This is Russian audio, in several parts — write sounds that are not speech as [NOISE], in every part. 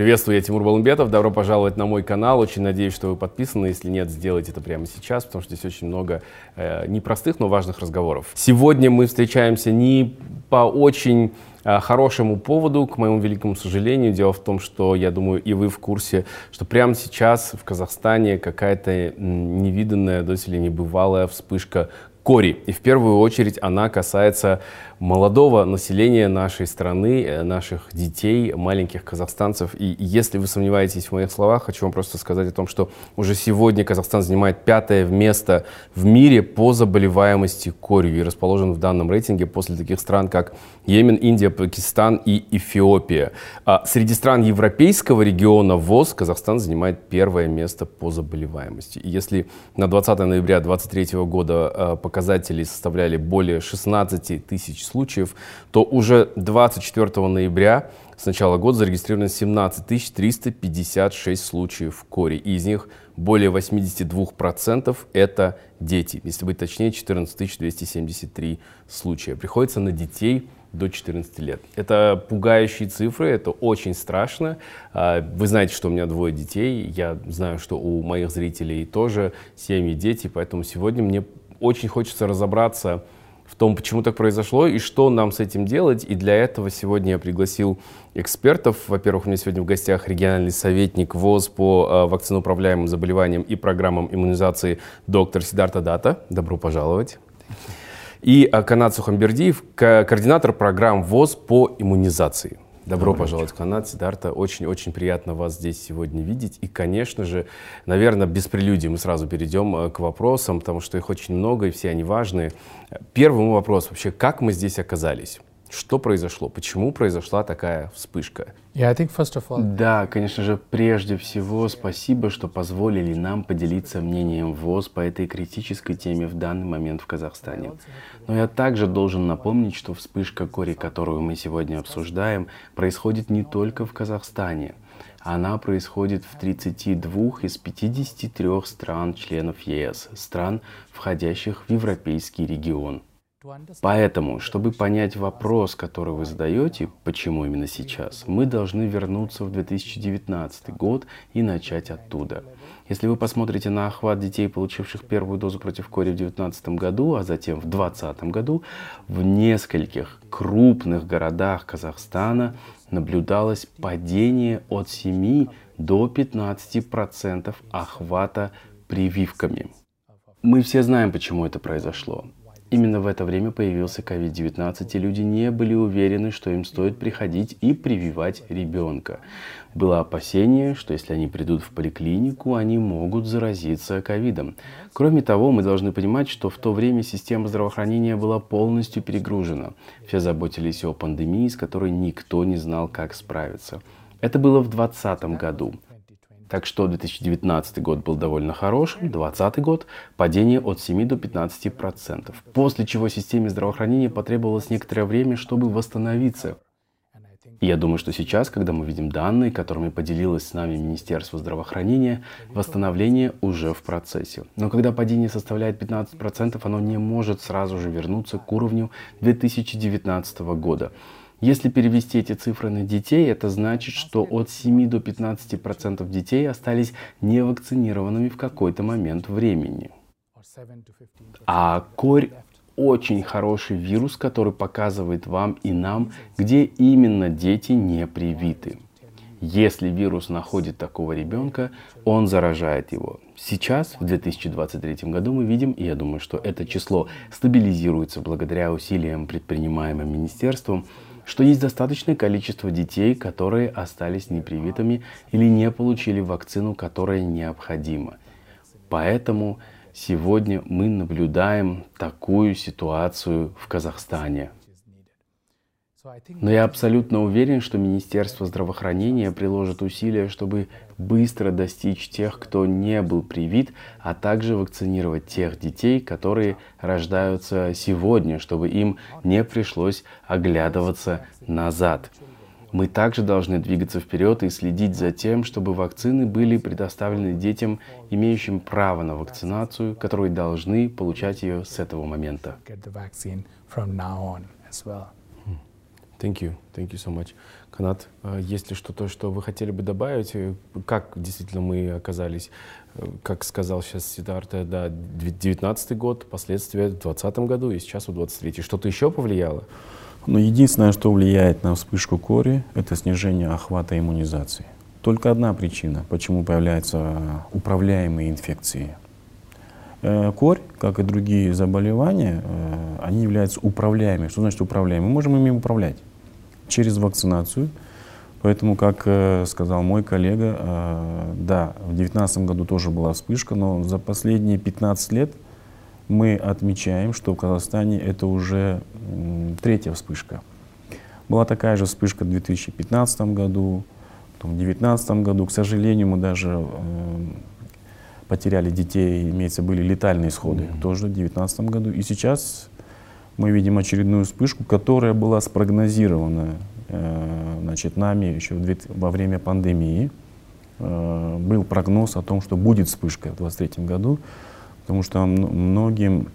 Приветствую, я Тимур Балумбетов. Добро пожаловать на мой канал. Очень надеюсь, что вы подписаны. Если нет, сделайте это прямо сейчас, потому что здесь очень много э, непростых, но важных разговоров. Сегодня мы встречаемся не по очень э, хорошему поводу, к моему великому сожалению. Дело в том, что, я думаю, и вы в курсе, что прямо сейчас в Казахстане какая-то невиданная, доселе небывалая вспышка кори. И в первую очередь она касается молодого населения нашей страны, э, наших детей, маленьких казахстанцев. И если вы сомневаетесь в моих словах, хочу вам просто сказать о том, что уже сегодня Казахстан занимает пятое место в мире по заболеваемости корью и расположен в данном рейтинге после таких стран, как Йемен, Индия, Пакистан и Эфиопия. А среди стран европейского региона ВОЗ Казахстан занимает первое место по заболеваемости. И если на 20 ноября 2023 года э, показатели составляли более 16 тысяч случаев, то уже 24 ноября с начала года зарегистрировано 17 356 случаев кори. И из них более 82% это дети. Если быть точнее, 14 273 случая. Приходится на детей до 14 лет. Это пугающие цифры, это очень страшно. А, вы знаете, что у меня двое детей, я знаю, что у моих зрителей тоже семьи, дети, поэтому сегодня мне очень хочется разобраться в том, почему так произошло и что нам с этим делать. И для этого сегодня я пригласил экспертов. Во-первых, у меня сегодня в гостях региональный советник ВОЗ по э, вакциноуправляемым заболеваниям и программам иммунизации доктор Сидарта Дата. Добро пожаловать. И э, Канат Сухамбердиев, координатор программ ВОЗ по иммунизации. Добро пожаловать в Канад, Сидарта. Очень-очень приятно вас здесь сегодня видеть. И, конечно же, наверное, без прелюдии мы сразу перейдем э, к вопросам, потому что их очень много, и все они важные. Первый вопрос вообще, как мы здесь оказались? Что произошло? Почему произошла такая вспышка? Yeah, I think first of all... Да, конечно же, прежде всего спасибо, что позволили нам поделиться мнением ВОЗ по этой критической теме в данный момент в Казахстане. Но я также должен напомнить, что вспышка кори, которую мы сегодня обсуждаем, происходит не только в Казахстане. Она происходит в 32 из 53 стран-членов ЕС, стран, входящих в Европейский регион. Поэтому, чтобы понять вопрос, который вы задаете, почему именно сейчас, мы должны вернуться в 2019 год и начать оттуда. Если вы посмотрите на охват детей, получивших первую дозу против кори в 2019 году, а затем в 2020 году, в нескольких крупных городах Казахстана наблюдалось падение от 7 до 15% охвата прививками. Мы все знаем, почему это произошло. Именно в это время появился COVID-19, и люди не были уверены, что им стоит приходить и прививать ребенка. Было опасение, что если они придут в поликлинику, они могут заразиться ковидом. Кроме того, мы должны понимать, что в то время система здравоохранения была полностью перегружена. Все заботились о пандемии, с которой никто не знал, как справиться. Это было в 2020 году. Так что 2019 год был довольно хорошим, 2020 год падение от 7 до 15 процентов. После чего системе здравоохранения потребовалось некоторое время, чтобы восстановиться. Я думаю, что сейчас, когда мы видим данные, которыми поделилось с нами Министерство здравоохранения, восстановление уже в процессе. Но когда падение составляет 15%, оно не может сразу же вернуться к уровню 2019 года. Если перевести эти цифры на детей, это значит, что от 7 до 15 процентов детей остались невакцинированными в какой-то момент времени. А корь очень хороший вирус, который показывает вам и нам, где именно дети не привиты. Если вирус находит такого ребенка, он заражает его. Сейчас, в 2023 году, мы видим, и я думаю, что это число стабилизируется благодаря усилиям, предпринимаемым министерством, что есть достаточное количество детей, которые остались непривитыми или не получили вакцину, которая необходима. Поэтому сегодня мы наблюдаем такую ситуацию в Казахстане. Но я абсолютно уверен, что Министерство здравоохранения приложит усилия, чтобы быстро достичь тех, кто не был привит, а также вакцинировать тех детей, которые рождаются сегодня, чтобы им не пришлось оглядываться назад. Мы также должны двигаться вперед и следить за тем, чтобы вакцины были предоставлены детям, имеющим право на вакцинацию, которые должны получать ее с этого момента. Thank you. Thank you so much. Канат, э, есть ли что-то, что вы хотели бы добавить? Э, как действительно мы оказались, э, как сказал сейчас Сидарта, да, 19 год, последствия в 20 году и сейчас в 23 Что-то еще повлияло? Ну, единственное, что влияет на вспышку кори, это снижение охвата иммунизации. Только одна причина, почему появляются управляемые инфекции. Корь, как и другие заболевания, они являются управляемыми. Что значит управляемыми? Мы можем ими управлять через вакцинацию. Поэтому, как э, сказал мой коллега, э, да, в 2019 году тоже была вспышка, но за последние 15 лет мы отмечаем, что в Казахстане это уже третья вспышка. Была такая же вспышка в 2015 году, потом в 2019 году. К сожалению, мы даже э, потеряли детей, имеется, были летальные исходы mm-hmm. тоже в 2019 году. И сейчас мы видим очередную вспышку, которая была спрогнозирована э, значит, нами еще во время пандемии. Э, был прогноз о том, что будет вспышка в 2023 году, потому что многим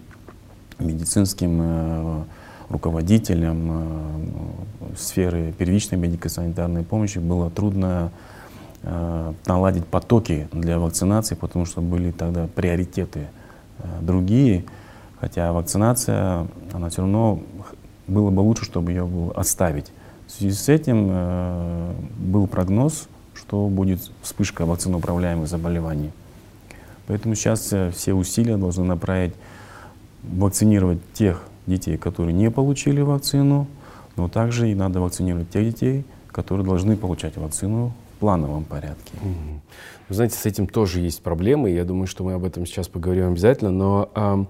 медицинским э, руководителям сферы первичной медико-санитарной помощи было трудно наладить потоки для вакцинации, потому что были тогда приоритеты другие. Хотя вакцинация, она все равно было бы лучше, чтобы ее было оставить. В связи с этим э, был прогноз, что будет вспышка вакциноуправляемых заболеваний. Поэтому сейчас э, все усилия должны направить вакцинировать тех детей, которые не получили вакцину, но также и надо вакцинировать тех детей, которые должны получать вакцину в плановом порядке. Вы знаете, с этим тоже есть проблемы, я думаю, что мы об этом сейчас поговорим обязательно, но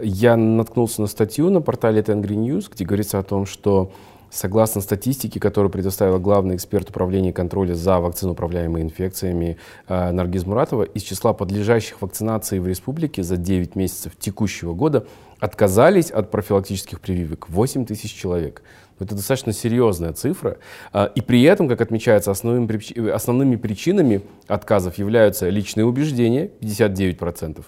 я наткнулся на статью на портале Tengri News, где говорится о том, что Согласно статистике, которую предоставила главный эксперт управления контроля за вакциноуправляемыми инфекциями э, Наргиз Муратова, из числа подлежащих вакцинации в республике за 9 месяцев текущего года отказались от профилактических прививок 8 тысяч человек. Это достаточно серьезная цифра. Э, и при этом, как отмечается, основными, основными причинами отказов являются личные убеждения 59%,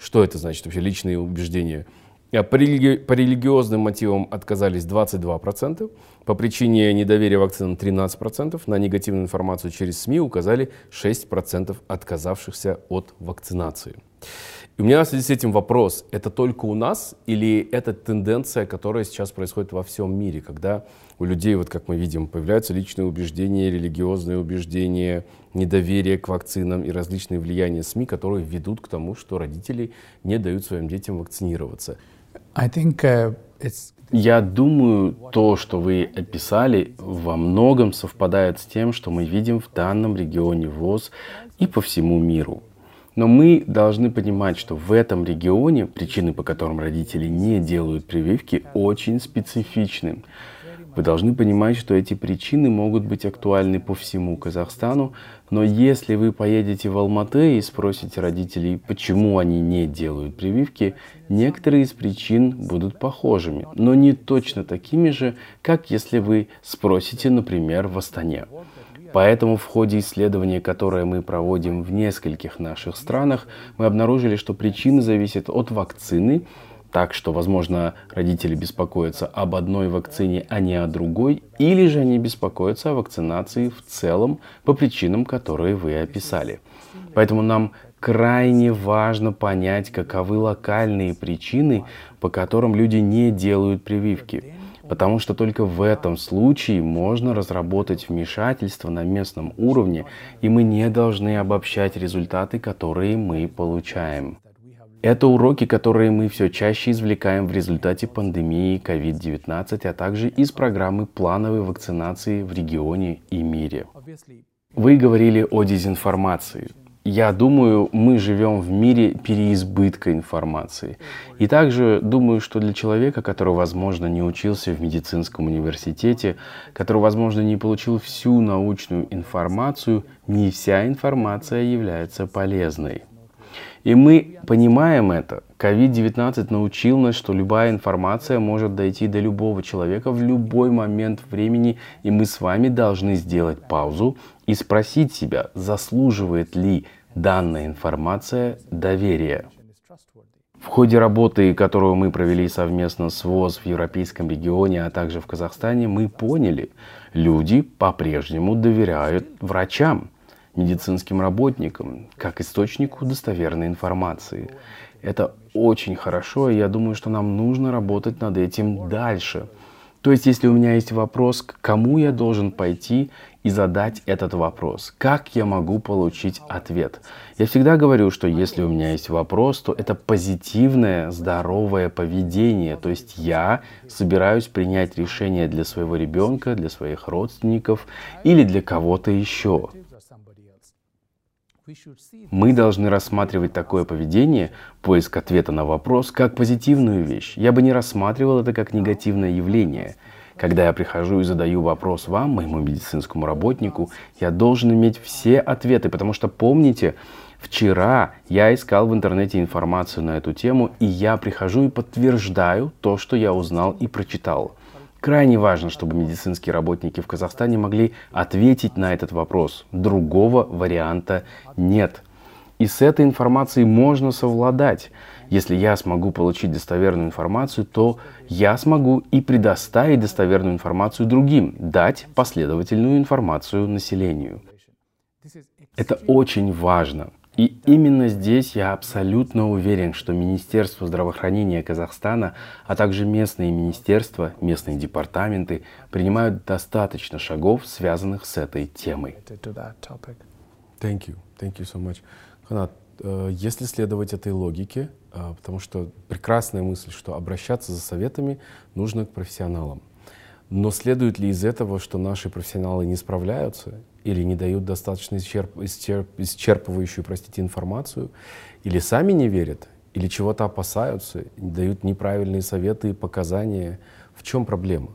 что это значит вообще личные убеждения? А по, религи... по религиозным мотивам отказались 22%, по причине недоверия вакцинам 13%, на негативную информацию через СМИ указали 6% отказавшихся от вакцинации. И у меня в связи с этим вопрос, это только у нас или это тенденция, которая сейчас происходит во всем мире, когда у людей, вот как мы видим, появляются личные убеждения, религиозные убеждения, недоверие к вакцинам и различные влияния СМИ, которые ведут к тому, что родители не дают своим детям вакцинироваться. I think, uh, it's... Я думаю, то, что вы описали, во многом совпадает с тем, что мы видим в данном регионе ВОЗ и по всему миру. Но мы должны понимать, что в этом регионе причины, по которым родители не делают прививки, очень специфичны. Вы должны понимать, что эти причины могут быть актуальны по всему Казахстану, но если вы поедете в Алматы и спросите родителей, почему они не делают прививки, некоторые из причин будут похожими, но не точно такими же, как если вы спросите, например, в Астане. Поэтому в ходе исследования, которое мы проводим в нескольких наших странах, мы обнаружили, что причины зависят от вакцины, так что, возможно, родители беспокоятся об одной вакцине, а не о другой, или же они беспокоятся о вакцинации в целом по причинам, которые вы описали. Поэтому нам крайне важно понять, каковы локальные причины, по которым люди не делают прививки. Потому что только в этом случае можно разработать вмешательство на местном уровне, и мы не должны обобщать результаты, которые мы получаем. Это уроки, которые мы все чаще извлекаем в результате пандемии COVID-19, а также из программы плановой вакцинации в регионе и мире. Вы говорили о дезинформации. Я думаю, мы живем в мире переизбытка информации. И также думаю, что для человека, который, возможно, не учился в медицинском университете, который, возможно, не получил всю научную информацию, не вся информация является полезной. И мы понимаем это. COVID-19 научил нас, что любая информация может дойти до любого человека в любой момент времени, и мы с вами должны сделать паузу и спросить себя, заслуживает ли данная информация доверия. В ходе работы, которую мы провели совместно с ВОЗ в Европейском регионе, а также в Казахстане, мы поняли, люди по-прежнему доверяют врачам, медицинским работникам, как источнику достоверной информации. Это очень хорошо, и я думаю, что нам нужно работать над этим дальше. То есть, если у меня есть вопрос, к кому я должен пойти и задать этот вопрос, как я могу получить ответ? Я всегда говорю, что если у меня есть вопрос, то это позитивное, здоровое поведение. То есть я собираюсь принять решение для своего ребенка, для своих родственников или для кого-то еще. Мы должны рассматривать такое поведение, поиск ответа на вопрос, как позитивную вещь. Я бы не рассматривал это как негативное явление. Когда я прихожу и задаю вопрос вам, моему медицинскому работнику, я должен иметь все ответы, потому что помните, вчера я искал в интернете информацию на эту тему, и я прихожу и подтверждаю то, что я узнал и прочитал. Крайне важно, чтобы медицинские работники в Казахстане могли ответить на этот вопрос. Другого варианта нет. И с этой информацией можно совладать. Если я смогу получить достоверную информацию, то я смогу и предоставить достоверную информацию другим, дать последовательную информацию населению. Это очень важно. И именно здесь я абсолютно уверен, что Министерство здравоохранения Казахстана, а также местные министерства, местные департаменты принимают достаточно шагов, связанных с этой темой. Thank you. Thank you so much. Ханат, э, если следовать этой логике, э, потому что прекрасная мысль, что обращаться за советами нужно к профессионалам. Но следует ли из этого, что наши профессионалы не справляются или не дают достаточно исчерп, исчерп, исчерпывающую, простите, информацию, или сами не верят, или чего-то опасаются, дают неправильные советы и показания. В чем проблема?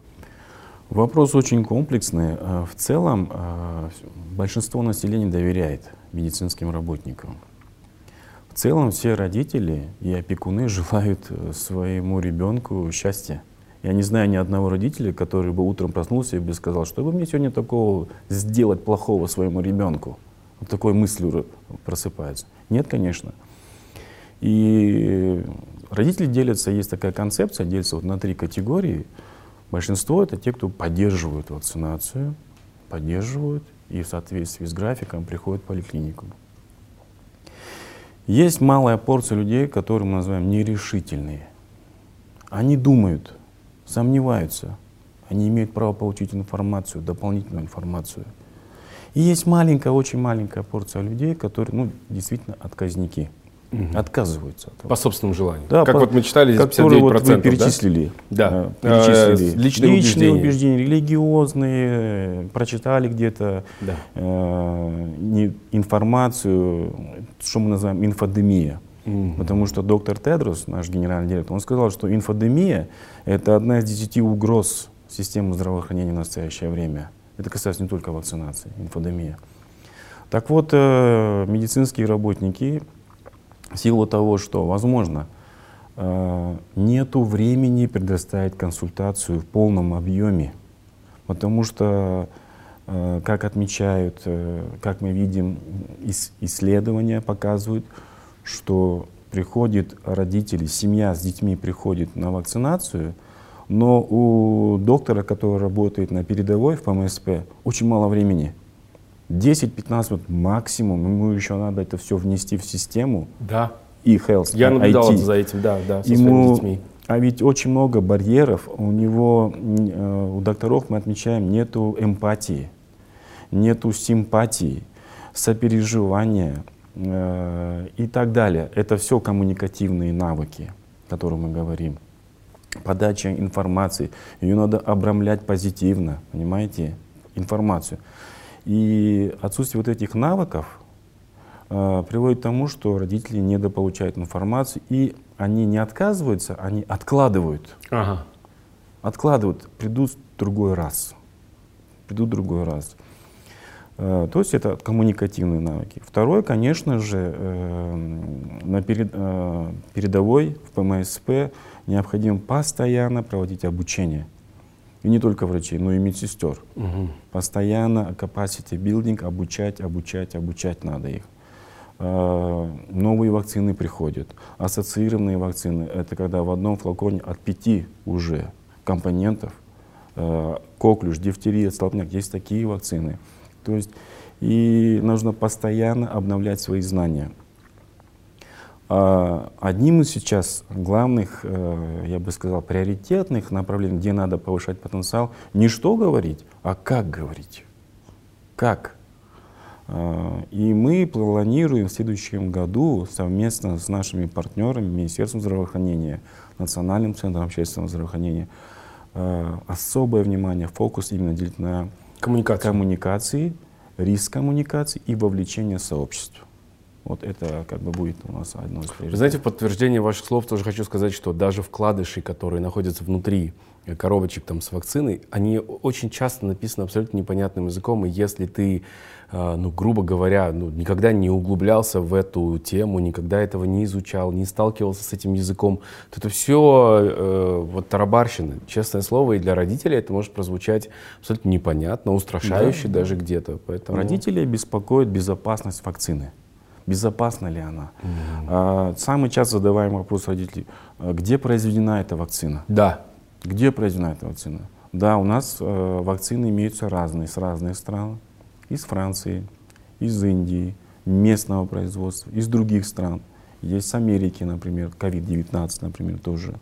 Вопрос очень комплексный. А, в целом а, большинство населения доверяет медицинским работникам. В целом все родители и опекуны [LAUGHS] желают э, своему ребенку счастья. Я не знаю ни одного родителя, который бы утром проснулся и бы сказал, что бы мне сегодня такого сделать плохого своему ребенку. Вот такой мыслью просыпается. Нет, конечно. И родители делятся, есть такая концепция, делятся вот на три категории. Большинство это те, кто поддерживают вакцинацию, поддерживают и в соответствии с графиком приходят в поликлинику. Есть малая порция людей, которые мы называем нерешительные. Они думают, сомневаются. Они имеют право получить информацию, дополнительную информацию. И есть маленькая, очень маленькая порция людей, которые ну, действительно отказники. Угу. Отказываются. От по собственному желанию. Да, как по, вот мы читали, здесь 59%. Вот вы перечислили. Да. да перечислили. Э, личные, личные убеждения. убеждения, религиозные, прочитали где-то да. э, не, информацию, что мы называем инфодемия. Угу. Потому что доктор Тедрос, наш генеральный директор, он сказал, что инфодемия – это одна из десяти угроз системы здравоохранения в настоящее время. Это касается не только вакцинации, инфодемия. Так вот, э, медицинские работники, в силу того, что, возможно, э, нету времени предоставить консультацию в полном объеме, потому что, э, как отмечают, э, как мы видим, ис исследования показывают, что приходит родители, семья с детьми приходит на вакцинацию, но у доктора, который работает на передовой в ПМСП, очень мало времени. 10-15 минут максимум, ему еще надо это все внести в систему. Да. И health, Я наблюдал IT. за этим, да, да, со ему, детьми. А ведь очень много барьеров. У него, э, у докторов мы отмечаем, нету эмпатии, нету симпатии, сопереживания, и так далее. Это все коммуникативные навыки, о которых мы говорим. Подача информации, ее надо обрамлять позитивно, понимаете, информацию. И отсутствие вот этих навыков э, приводит к тому, что родители недополучают информацию, и они не отказываются, они откладывают. Ага. Откладывают, придут в другой раз. Придут в другой раз. Э, то есть это коммуникативные навыки. Второе, конечно же, э, на э, передовой в ПМСП необходимо постоянно проводить обучение. И не только врачей, но и медсестер. Угу. Постоянно capacity building, обучать, обучать, обучать надо их. Э, новые вакцины приходят. Ассоциированные вакцины — это когда в одном флаконе от пяти уже компонентов коклюш, дифтерия, столбняк, есть такие вакцины. То есть и нужно постоянно обновлять свои знания. А одним из сейчас главных, э, я бы сказал, приоритетных направлений, где надо повышать потенциал, не что говорить, а как говорить. Как? А, и мы планируем в следующем году совместно с нашими партнерами, Министерством здравоохранения, Национальным центром общественного здравоохранения, а, особое внимание, фокус именно делить на коммуникации, коммуникации риск коммуникации и вовлечение сообщества. Вот это как бы будет у нас одно из приоритетов. Знаете, в подтверждение ваших слов тоже хочу сказать, что даже вкладыши, которые находятся внутри коробочек там с вакциной, они очень часто написаны абсолютно непонятным языком, и если ты а, ну, грубо говоря, ну, никогда не углублялся в эту тему, никогда этого не изучал, не сталкивался с этим языком, то это все э, вот тарабарщина, честное слово, и для родителей это может прозвучать абсолютно непонятно, устрашающе да, даже да. где-то. Поэтому... Родителей беспокоит безопасность вакцины. Безопасна ли она? Mm-hmm. Самый часто задаваемый вопрос родителей, а где произведена эта вакцина? Да. Где произведена эта вакцина? Да, у нас э, вакцины имеются разные, с разных стран из Франции, из Индии, местного производства, из других стран. Есть с Америки, например, COVID-19, например, тоже.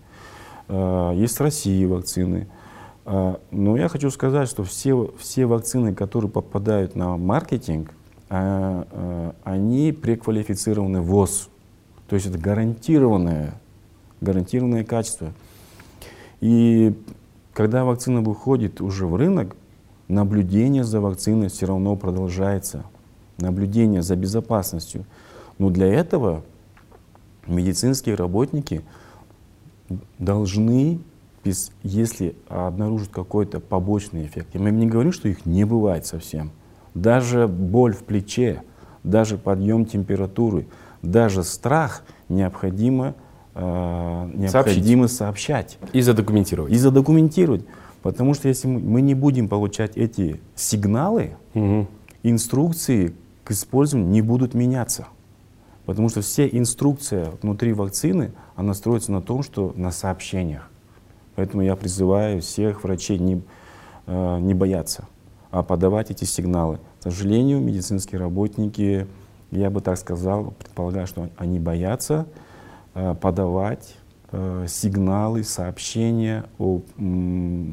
А, есть с России вакцины. А, но я хочу сказать, что все, все вакцины, которые попадают на маркетинг, а, они преквалифицированы ВОЗ. То есть это гарантированное, гарантированное качество. И когда вакцина выходит уже в рынок, наблюдение за вакциной все равно продолжается, наблюдение за безопасностью. Но для этого медицинские работники должны, если обнаружат какой-то побочный эффект, я не говорю, что их не бывает совсем, даже боль в плече, даже подъем температуры, даже страх необходимо, э, необходимо сообщать. И задокументировать. И задокументировать. Потому что если мы не будем получать эти сигналы, угу. инструкции к использованию не будут меняться. Потому что все инструкция внутри вакцины, она строится на том, что на сообщениях. Поэтому я призываю всех врачей не, э, не бояться, а подавать эти сигналы. К сожалению, медицинские работники, я бы так сказал, предполагаю, что они боятся подавать Э, сигналы, сообщения о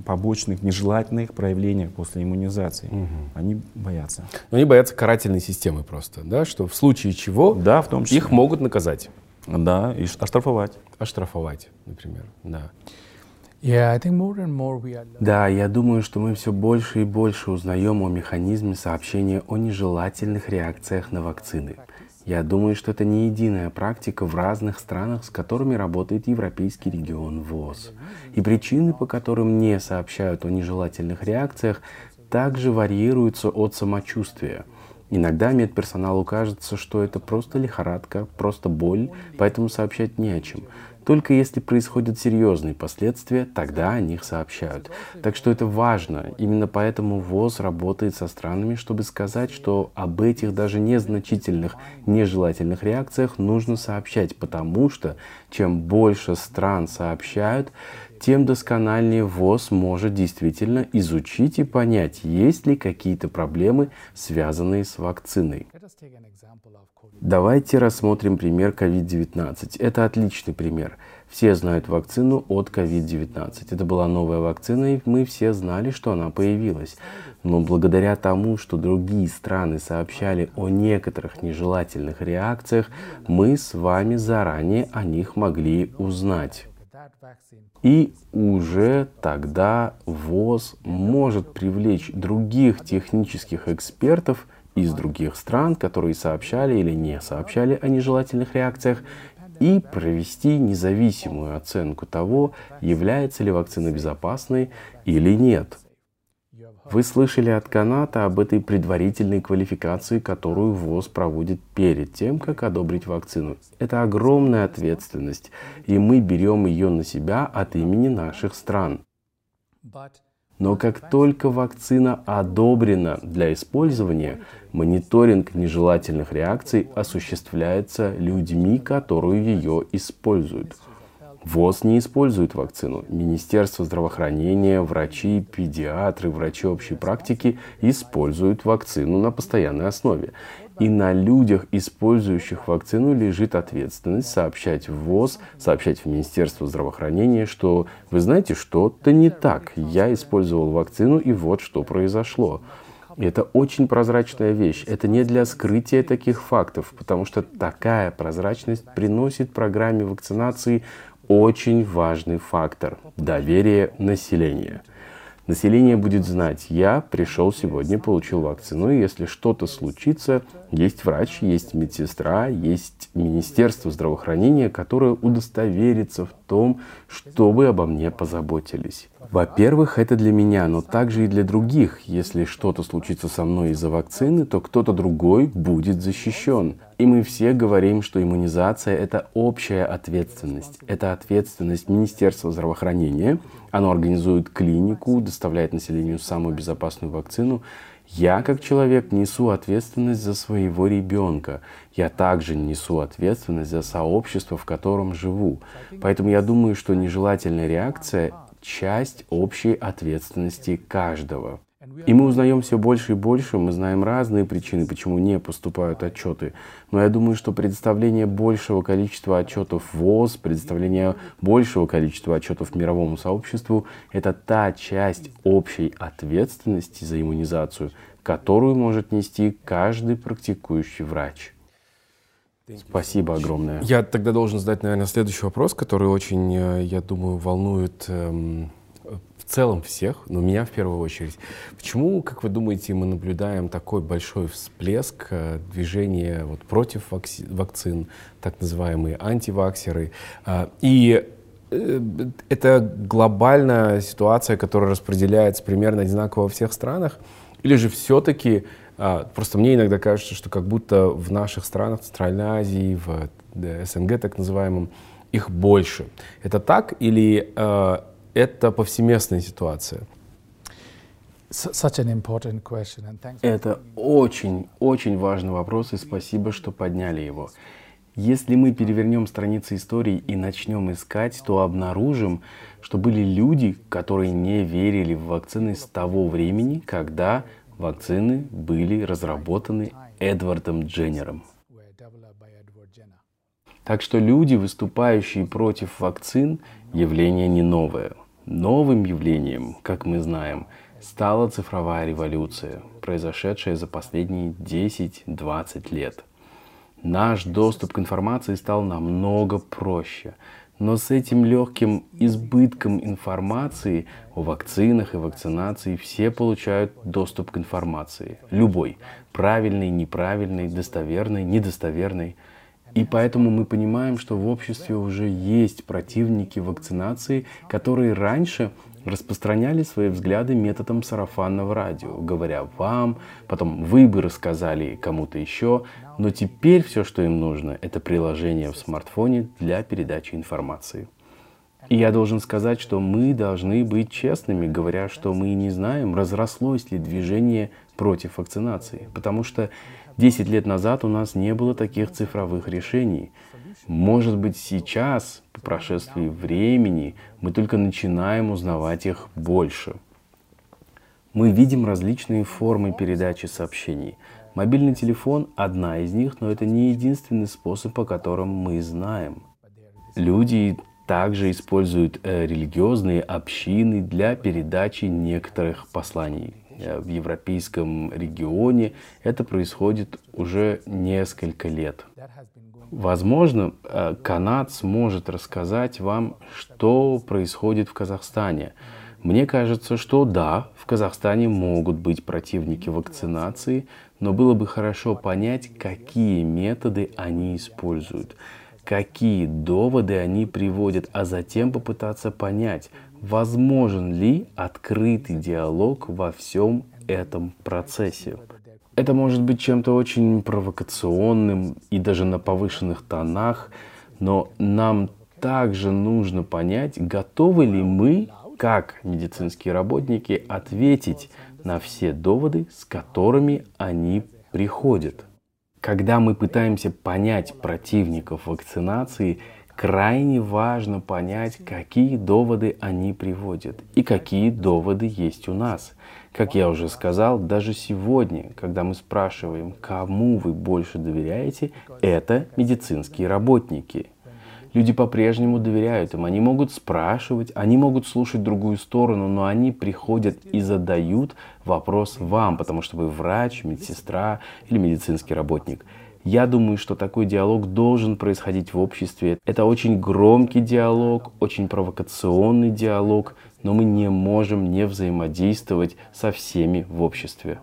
побочных нежелательных проявлениях после иммунизации. Угу. Они боятся. Но они боятся карательной системы просто, да, что в случае чего да, в том числе. их могут наказать. Да, и оштрафовать. Оштрафовать, например, да. Да, я думаю, что мы все больше и больше узнаем о механизме сообщения о нежелательных реакциях на вакцины. Я думаю, что это не единая практика в разных странах, с которыми работает Европейский регион ВОЗ. И причины, по которым не сообщают о нежелательных реакциях, также варьируются от самочувствия. Иногда медперсоналу кажется, что это просто лихорадка, просто боль, поэтому сообщать не о чем. Только если происходят серьезные последствия, тогда о них сообщают. Так что это важно. Именно поэтому ВОЗ работает со странами, чтобы сказать, что об этих даже незначительных, нежелательных реакциях нужно сообщать, потому что чем больше стран сообщают, тем доскональнее ВОЗ может действительно изучить и понять, есть ли какие-то проблемы, связанные с вакциной. Давайте рассмотрим пример COVID-19. Это отличный пример. Все знают вакцину от COVID-19. Это была новая вакцина, и мы все знали, что она появилась. Но благодаря тому, что другие страны сообщали о некоторых нежелательных реакциях, мы с вами заранее о них могли узнать. И уже тогда ВОЗ может привлечь других технических экспертов из других стран, которые сообщали или не сообщали о нежелательных реакциях, и провести независимую оценку того, является ли вакцина безопасной или нет. Вы слышали от Каната об этой предварительной квалификации, которую ВОЗ проводит перед тем, как одобрить вакцину. Это огромная ответственность, и мы берем ее на себя от имени наших стран. Но как только вакцина одобрена для использования, мониторинг нежелательных реакций осуществляется людьми, которые ее используют. ВОЗ не использует вакцину. Министерство здравоохранения, врачи, педиатры, врачи общей практики используют вакцину на постоянной основе. И на людях, использующих вакцину, лежит ответственность сообщать в ВОЗ, сообщать в Министерство здравоохранения, что вы знаете, что-то не так. Я использовал вакцину, и вот что произошло. Это очень прозрачная вещь. Это не для скрытия таких фактов, потому что такая прозрачность приносит программе вакцинации очень важный фактор – доверие населения. Население будет знать, я пришел сегодня, получил вакцину, и если что-то случится, есть врач, есть медсестра, есть Министерство здравоохранения, которое удостоверится в том, чтобы обо мне позаботились. Во-первых, это для меня, но также и для других. Если что-то случится со мной из-за вакцины, то кто-то другой будет защищен. И мы все говорим, что иммунизация – это общая ответственность. Это ответственность Министерства здравоохранения. Оно организует клинику, доставляет населению самую безопасную вакцину. Я, как человек, несу ответственность за своего ребенка. Я также несу ответственность за сообщество, в котором живу. Поэтому я думаю, что нежелательная реакция – часть общей ответственности каждого. И мы узнаем все больше и больше, мы знаем разные причины, почему не поступают отчеты. Но я думаю, что предоставление большего количества отчетов ВОЗ, предоставление большего количества отчетов мировому сообществу – это та часть общей ответственности за иммунизацию, которую может нести каждый практикующий врач. Спасибо огромное. Я тогда должен задать, наверное, следующий вопрос, который очень, э, я думаю, волнует эм, целом всех, но меня в первую очередь. Почему, как вы думаете, мы наблюдаем такой большой всплеск э, движения вот против вакцин, так называемые антиваксеры? А, и э, это глобальная ситуация, которая распределяется примерно одинаково во всех странах? Или же все-таки, а, просто мне иногда кажется, что как будто в наших странах, в Центральной Азии, в СНГ так называемом, их больше. Это так или э, это повсеместная ситуация? Это очень-очень важный вопрос, и спасибо, что подняли его. Если мы перевернем страницы истории и начнем искать, то обнаружим, что были люди, которые не верили в вакцины с того времени, когда вакцины были разработаны Эдвардом Дженнером. Так что люди, выступающие против вакцин, явление не новое. Новым явлением, как мы знаем, стала цифровая революция, произошедшая за последние 10-20 лет. Наш доступ к информации стал намного проще, но с этим легким избытком информации о вакцинах и вакцинации все получают доступ к информации. Любой. Правильный, неправильный, достоверный, недостоверный – и поэтому мы понимаем, что в обществе уже есть противники вакцинации, которые раньше распространяли свои взгляды методом сарафанного радио, говоря вам, потом вы бы рассказали кому-то еще, но теперь все, что им нужно, это приложение в смартфоне для передачи информации. И я должен сказать, что мы должны быть честными, говоря, что мы не знаем, разрослось ли движение против вакцинации, потому что 10 лет назад у нас не было таких цифровых решений. Может быть, сейчас, по прошествии времени, мы только начинаем узнавать их больше. Мы видим различные формы передачи сообщений. Мобильный телефон – одна из них, но это не единственный способ, по которому мы знаем. Люди также используют э, религиозные общины для передачи некоторых посланий. Э, в европейском регионе это происходит уже несколько лет. Возможно, э, канад сможет рассказать вам, что происходит в Казахстане. Мне кажется, что да, в Казахстане могут быть противники вакцинации, но было бы хорошо понять, какие методы они используют, какие доводы они приводят, а затем попытаться понять, возможен ли открытый диалог во всем этом процессе. Это может быть чем-то очень провокационным и даже на повышенных тонах, но нам также нужно понять, готовы ли мы как медицинские работники ответить на все доводы, с которыми они приходят. Когда мы пытаемся понять противников вакцинации, крайне важно понять, какие доводы они приводят и какие доводы есть у нас. Как я уже сказал, даже сегодня, когда мы спрашиваем, кому вы больше доверяете, это медицинские работники – Люди по-прежнему доверяют им. Они могут спрашивать, они могут слушать другую сторону, но они приходят и задают вопрос вам, потому что вы врач, медсестра или медицинский работник. Я думаю, что такой диалог должен происходить в обществе. Это очень громкий диалог, очень провокационный диалог, но мы не можем не взаимодействовать со всеми в обществе.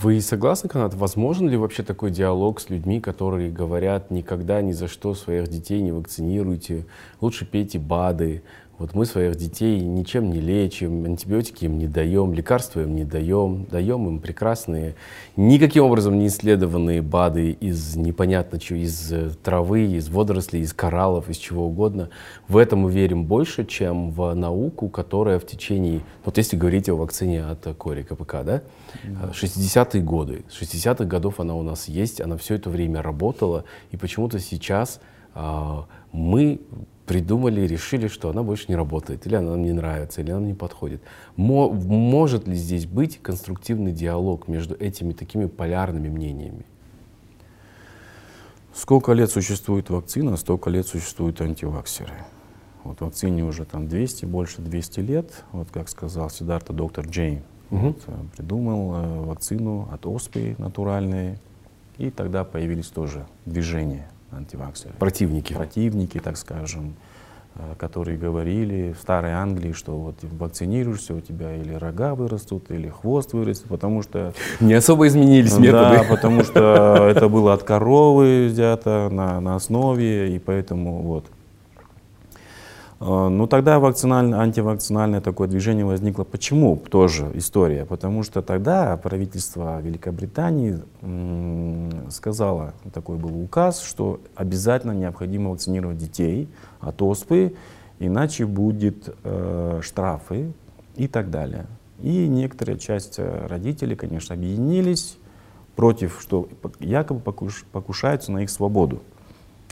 Вы согласны, Канат, возможен ли вообще такой диалог с людьми, которые говорят, никогда ни за что своих детей не вакцинируйте, лучше пейте БАДы, вот мы своих детей ничем не лечим, антибиотики им не даем, лекарства им не даем, даем им прекрасные, никаким образом не исследованные БАДы из непонятно чего, из э, травы, из водорослей, из кораллов, из чего угодно. В этом мы верим больше, чем в науку, которая в течение, вот если говорить о вакцине от кори КПК, да, 60-е годы, с 60-х годов она у нас есть, она все это время работала, и почему-то сейчас а, мы придумали, решили, что она больше не работает, или она нам не нравится, или она нам не подходит. Мо может ли здесь быть конструктивный диалог между этими такими полярными мнениями? Сколько лет существует вакцина, столько лет существуют антиваксеры. Вот вакцине уже там 200, больше 200 лет. Вот как сказал Сидарта доктор Джейн, угу. вот, э, придумал э, вакцину от оспы натуральной. И тогда появились тоже движения антиваксеры. Противники. Противники, так скажем, э, которые говорили в Старой Англии, что вот вакцинируешься, у тебя или рога вырастут, или хвост вырастет, потому что... Не особо изменились методы. Да, [LAUGHS] потому что это было от коровы взято на, на основе, и поэтому вот. А, ну тогда вакцинальное, антивакцинальное такое движение возникло. Почему? Тоже история. Потому что тогда правительство Великобритании сказало, такой был указ, что обязательно необходимо вакцинировать детей от оспы, иначе будет э, штрафы и так далее. И некоторая часть э, родителей, конечно, объединились против, что якобы покуш, покушаются на их свободу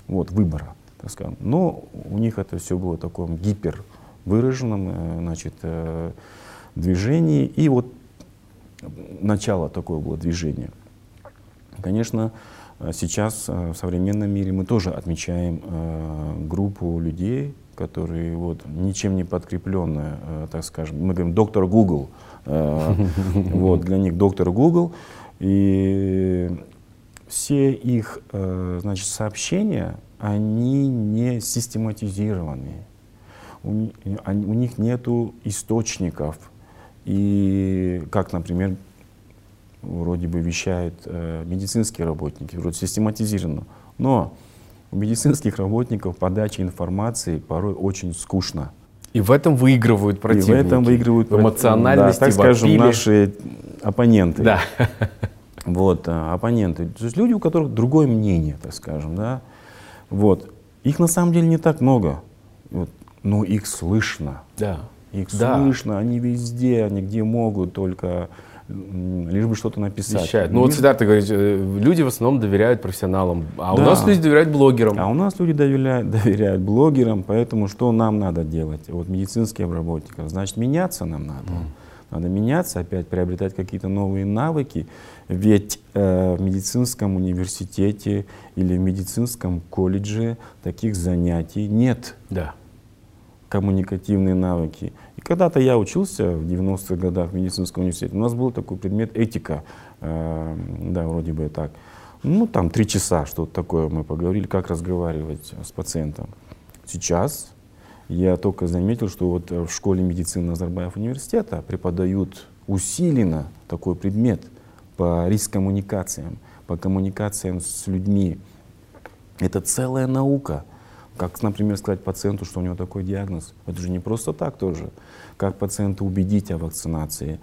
вот, выбора так скажем. Но у них это все было в таком гипер выраженном э, значит, э, движении. И вот начало такое было движение. Конечно, сейчас э, в современном мире мы тоже отмечаем группу людей, которые вот ничем не подкрепленные, так скажем, мы говорим доктор Google, вот для них доктор Google, и все их значит, сообщения они не систематизированы. У, у них нет источников. И как, например, вроде бы вещают э, медицинские работники, вроде систематизировано. Но у медицинских работников подача информации порой очень скучно. И в этом выигрывают противники. И в этом выигрывают в эмоциональности, да, так скажем, наши оппоненты. Да. Вот, э, оппоненты. То есть люди, у которых другое мнение, так скажем, да. Вот. Их на самом деле не так много, вот. но их слышно. Да. Их да. слышно, они везде, они где могут, только лишь бы что-то написать. Вещают. Ну вот всегда ты говоришь, э, люди в основном доверяют профессионалам, а да. у нас люди доверяют блогерам. А у нас люди доверяют, доверяют блогерам, поэтому что нам надо делать? Вот медицинских работников, значит меняться нам надо. Mm. Надо меняться, опять приобретать какие-то новые навыки. Ведь э, в медицинском университете или в медицинском колледже таких занятий нет. Да. Коммуникативные навыки. И когда-то я учился в 90-х годах в медицинском университете, у нас был такой предмет этика, э, да, вроде бы так. Ну, там три часа, что-то такое мы поговорили, как разговаривать с пациентом. Сейчас я только заметил, что вот в школе медицины Назарбаев университета преподают усиленно такой предмет по риск-коммуникациям, по коммуникациям с людьми. Это целая наука. Как, например, сказать пациенту, что у него такой диагноз. Это же не просто так тоже. Как пациента убедить о вакцинации.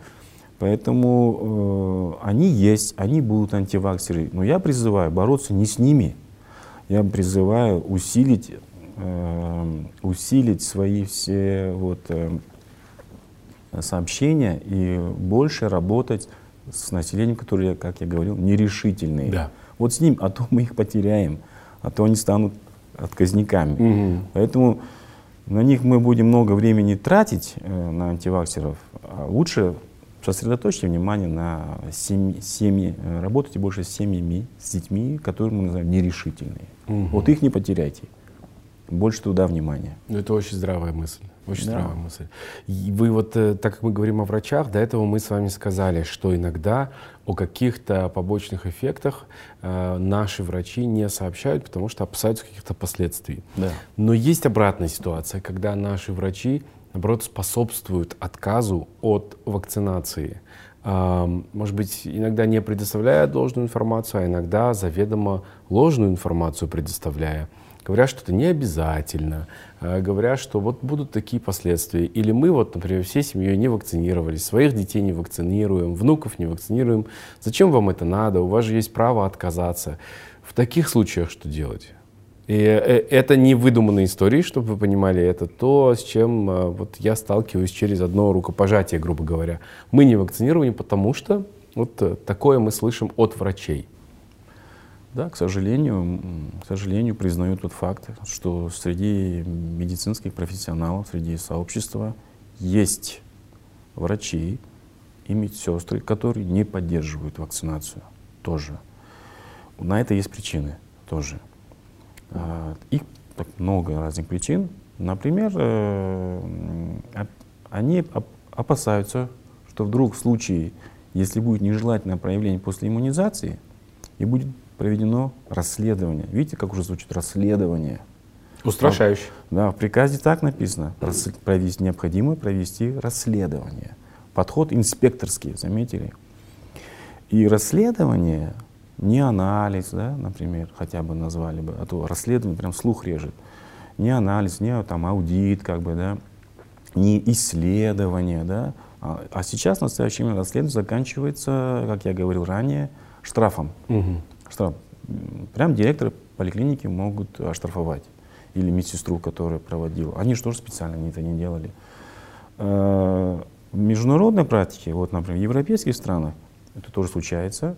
Поэтому э, они есть, они будут антиваксеры. Но я призываю бороться не с ними. Я призываю усилить э, усилить свои все вот, э, сообщения и больше работать с населением, которое, как я говорил, нерешительные. Да. Вот с ним, а то мы их потеряем, а то они станут отказниками. Мгм. Поэтому на них мы будем много времени тратить, э, на антиваксеров, а лучше сосредоточьте внимание на семьи, семьи э, работайте больше с семьями, с детьми, которые мы называем нерешительные. Мгм. Вот их не потеряйте. Больше туда внимания. Ну, Это очень здравая мысль. Очень Да. здравая мысль. И вы вот, э, так как мы говорим о врачах, до этого мы с вами сказали, что иногда о каких-то побочных эффектах э, наши врачи не сообщают, потому что опасаются каких-то последствий. Да. Но есть обратная ситуация, когда наши врачи, наоборот, способствуют отказу от вакцинации. Ам, Может быть, иногда не предоставляя должную информацию, а иногда заведомо ложную информацию предоставляя. Говорят, что это не обязательно, а, говорят, что вот будут такие последствия. Или мы вот, например, всей семьей не вакцинировались, своих детей не вакцинируем, внуков не вакцинируем. Зачем вам это надо? У вас же есть право отказаться. В таких случаях что делать? И э, это не выдуманные истории, чтобы вы понимали, это то, с чем э, вот я сталкиваюсь через одно рукопожатие, грубо говоря. Мы не вакцинированы, потому что вот э, такое мы слышим от врачей. Да, к сожалению, к сожалению, признаю тот факт, что среди медицинских профессионалов, среди сообщества есть врачи и медсестры, которые не поддерживают вакцинацию тоже. На это есть причины тоже. А, Их так много разных причин. Например, э, оп- они оп- опасаются, что вдруг в случае, если будет нежелательное проявление после иммунизации, и будет проведено расследование. Видите, как уже звучит расследование? Устрашающе. Да, в приказе так написано. Рас- провести, необходимо провести расследование. Подход инспекторский, заметили? И расследование, не анализ, да, например, хотя бы назвали бы, а то расследование прям слух режет. Не анализ, не там аудит, как бы, да, не исследование, да. А, а сейчас настоящее время расследование заканчивается, как я говорил ранее, штрафом. Мгм. Штраф. Прям директоры поликлиники могут оштрафовать. Или медсестру, которая проводила. Они же тоже специально это не делали. Э, В международной практике, вот, например, в европейских странах, это тоже случается.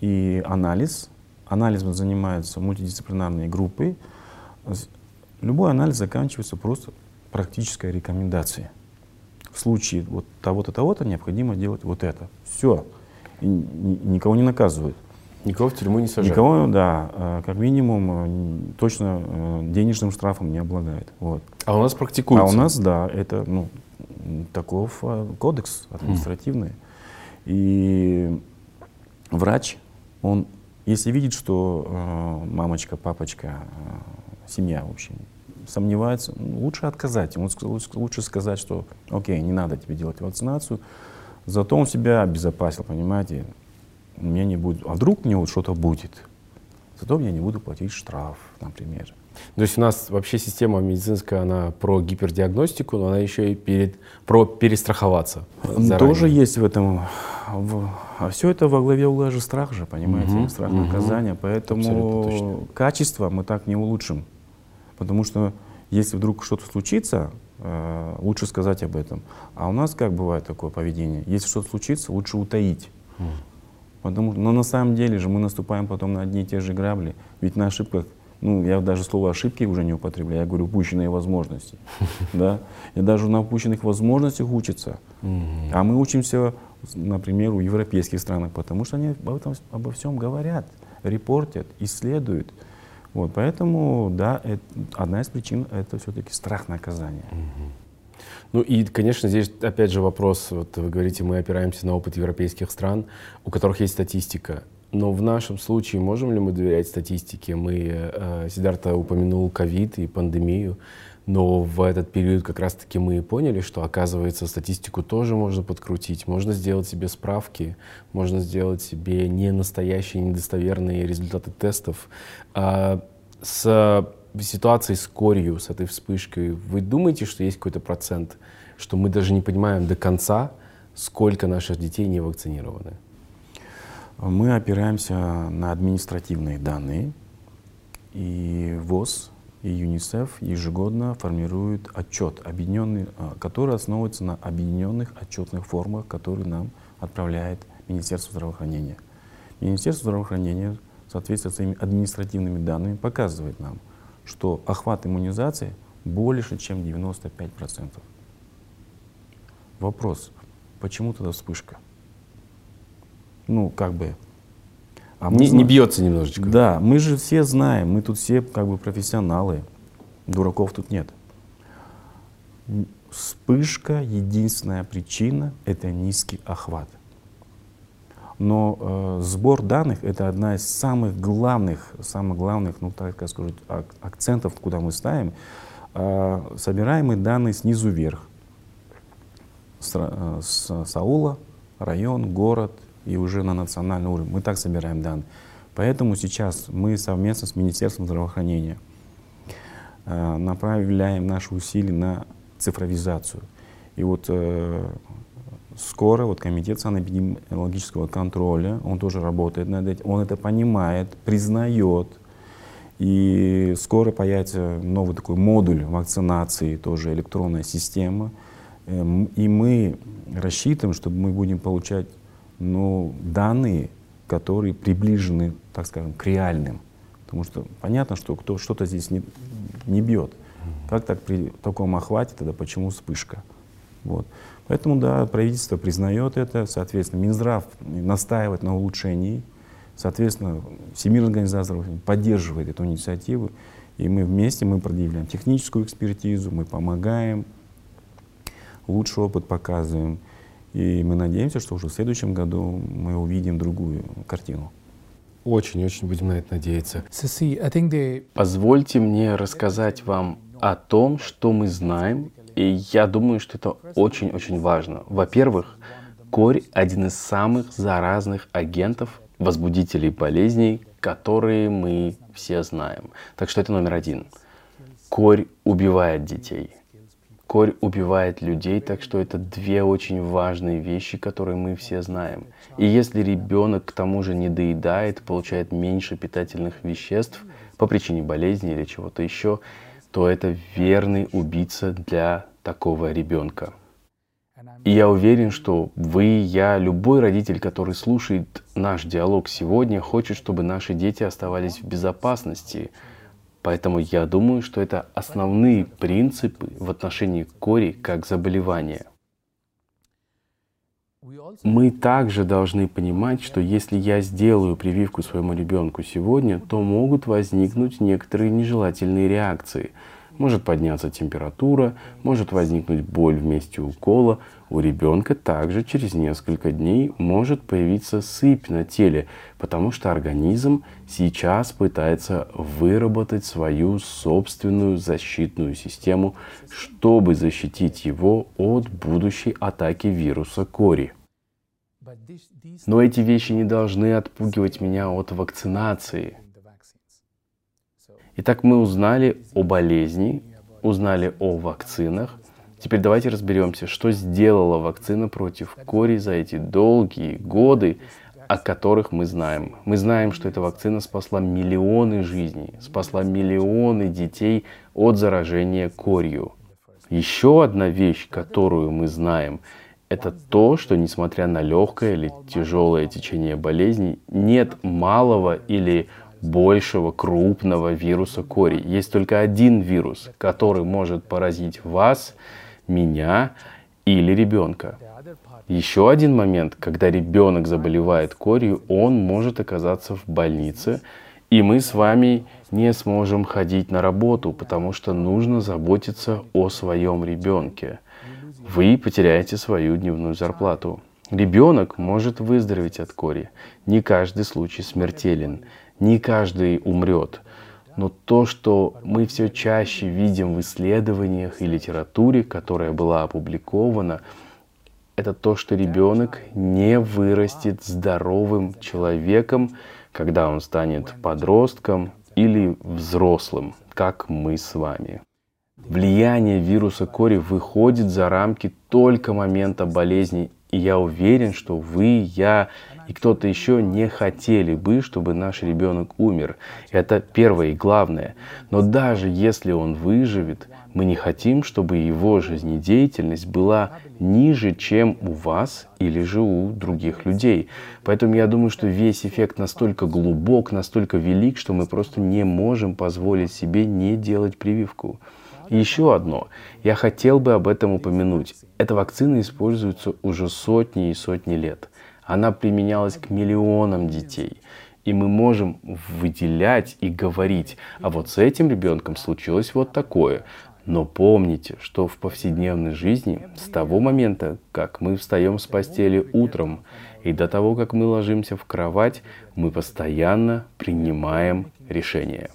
И анализ, анализом занимаются мультидисциплинарные группы. Любой анализ заканчивается просто практической рекомендацией. В случае вот того-то, того-то необходимо делать вот это. Все. И ни- никого не наказывают. Никого в тюрьму не сажают. Никого, да, э, как минимум, э, точно э, денежным штрафом не облагает. Вот. А у нас А практикуется. у нас, да, это, ну, таков кодекс административный. И врач, он, если видит, что мамочка, папочка, семья, в общем, сомневается, ну, лучше отказать. Ему лучше сказать, что, окей, не надо тебе делать вакцинацию, зато он себя обезопасил, понимаете, мне не будет, а вдруг мне вот что-то будет, зато я не буду платить штраф, например. То есть у нас вообще система медицинская, она про гипердиагностику, но она еще и перед, про перестраховаться. заранее. Тоже есть в этом. в- а все это во главе угла же страх же, понимаете, Мгм, страх мгм. наказания. Поэтому качество мы так не улучшим. Потому что если вдруг что-то случится, э, лучше сказать об этом. А у нас как бывает такое поведение? Если что-то случится, лучше утаить. Потому, но на самом деле же мы наступаем потом на одни и те же грабли. Ведь на ошибках, ну, я даже слово ошибки уже не употребляю, я говорю упущенные возможности. [LAUGHS] Да? И даже на упущенных возможностях учатся. А мы учимся, например, у европейских странах, потому что они об этом, обо всем говорят, репортят, исследуют. Вот, поэтому, да, это, одна из причин — это все-таки страх наказания. Ну и, конечно, здесь опять же вопрос, вот вы говорите, мы опираемся на опыт европейских стран, у которых есть статистика. Но в нашем случае можем ли мы доверять статистике? Мы, э, Сидарта упомянул ковид и пандемию, но в этот период как раз-таки мы и поняли, что, оказывается, статистику тоже можно подкрутить. Можно сделать себе справки, можно сделать себе не настоящие, недостоверные результаты тестов. А с ситуацией с корью, с этой вспышкой, вы думаете, что есть какой-то процент, что мы даже не понимаем до конца, сколько наших детей не вакцинированы? Мы опираемся на административные данные, и ВОЗ и ЮНИСЕФ ежегодно формирует отчет, объединенный, а, который основывается на объединенных отчетных формах, которые нам отправляет Министерство здравоохранения. Министерство здравоохранения в соответствии с своими административными данными показывает нам, что охват иммунизации больше, чем 95%. Вопрос, почему тогда вспышка? Ну, как бы а не, не бьется немножечко. Да, мы же все знаем, мы тут все как бы профессионалы, дураков тут нет. Вспышка, единственная причина — это низкий охват. Но э, сбор данных — это одна из самых главных, самых главных, ну так сказать, акцентов, куда мы ставим. Э, собираемые данные снизу вверх. Э, с Саула, район, город, и уже на национальном уровне. Мы так собираем данные. Поэтому сейчас мы совместно с Министерством здравоохранения э, направляем наши усилия на цифровизацию. И вот э, скоро вот комитет санэпидемиологического контроля, он тоже работает над этим, он это понимает, признает. И скоро появится новый такой модуль вакцинации, тоже электронная система. Эм, и мы рассчитываем, что мы будем получать но данные, которые приближены, так скажем, к реальным. Потому что понятно, что кто что-то здесь не, не бьет. Как так при таком охвате тогда почему вспышка? Вот. Поэтому, да, правительство признает это, соответственно, Минздрав настаивает на улучшении, соответственно, Всемирная организация поддерживает эту инициативу, и мы вместе мы предъявляем техническую экспертизу, мы помогаем, лучший опыт показываем. И мы надеемся, что уже в следующем году мы увидим другую картину. Очень-очень будем на это надеяться. Позвольте мне рассказать вам о том, что мы знаем, и я думаю, что это очень-очень важно. Во-первых, корь — один из самых заразных агентов, возбудителей болезней, которые мы все знаем. Так что это номер один. Корь убивает детей. Корь убивает людей, так что это две очень важные вещи, которые мы все знаем. И если ребенок к тому же не доедает, получает меньше питательных веществ по причине болезни или чего-то еще, то это верный убийца для такого ребенка. И я уверен, что вы, я, любой родитель, который слушает наш диалог сегодня, хочет, чтобы наши дети оставались в безопасности, Поэтому я думаю, что это основные принципы в отношении кори как заболевания. Мы также должны понимать, что если я сделаю прививку своему ребенку сегодня, то могут возникнуть некоторые нежелательные реакции – может подняться температура, может возникнуть боль в месте укола. У ребенка также через несколько дней может появиться сыпь на теле, потому что организм сейчас пытается выработать свою собственную защитную систему, чтобы защитить его от будущей атаки вируса кори. Но эти вещи не должны отпугивать меня от вакцинации – Итак, мы узнали о болезни, узнали о вакцинах. Теперь давайте разберемся, что сделала вакцина против кори за эти долгие годы, о которых мы знаем. Мы знаем, что эта вакцина спасла миллионы жизней, спасла миллионы детей от заражения корью. Еще одна вещь, которую мы знаем, это то, что несмотря на легкое или тяжелое течение болезни, нет малого или большего крупного вируса кори. Есть только один вирус, который может поразить вас, меня или ребенка. Еще один момент, когда ребенок заболевает корью, он может оказаться в больнице, и мы с вами не сможем ходить на работу, потому что нужно заботиться о своем ребенке. Вы потеряете свою дневную зарплату. Ребенок может выздороветь от кори. Не каждый случай смертелен. Не каждый умрет. Но то, что мы все чаще видим в исследованиях и литературе, которая была опубликована, это то, что ребенок не вырастет здоровым человеком, когда он станет подростком или взрослым, как мы с вами. Влияние вируса кори выходит за рамки только момента болезни. И я уверен, что вы, я и кто-то еще не хотели бы, чтобы наш ребенок умер. Это первое и главное. Но даже если он выживет, мы не хотим, чтобы его жизнедеятельность была ниже, чем у вас или же у других людей. Поэтому я думаю, что весь эффект настолько глубок, настолько велик, что мы просто не можем позволить себе не делать прививку. И еще одно. Я хотел бы об этом упомянуть. Эта вакцина используется уже сотни и сотни лет. Она применялась к миллионам детей. И мы можем выделять и говорить, а вот с этим ребенком случилось вот такое. Но помните, что в повседневной жизни с того момента, как мы встаем с постели утром и до того, как мы ложимся в кровать, мы постоянно принимаем решения.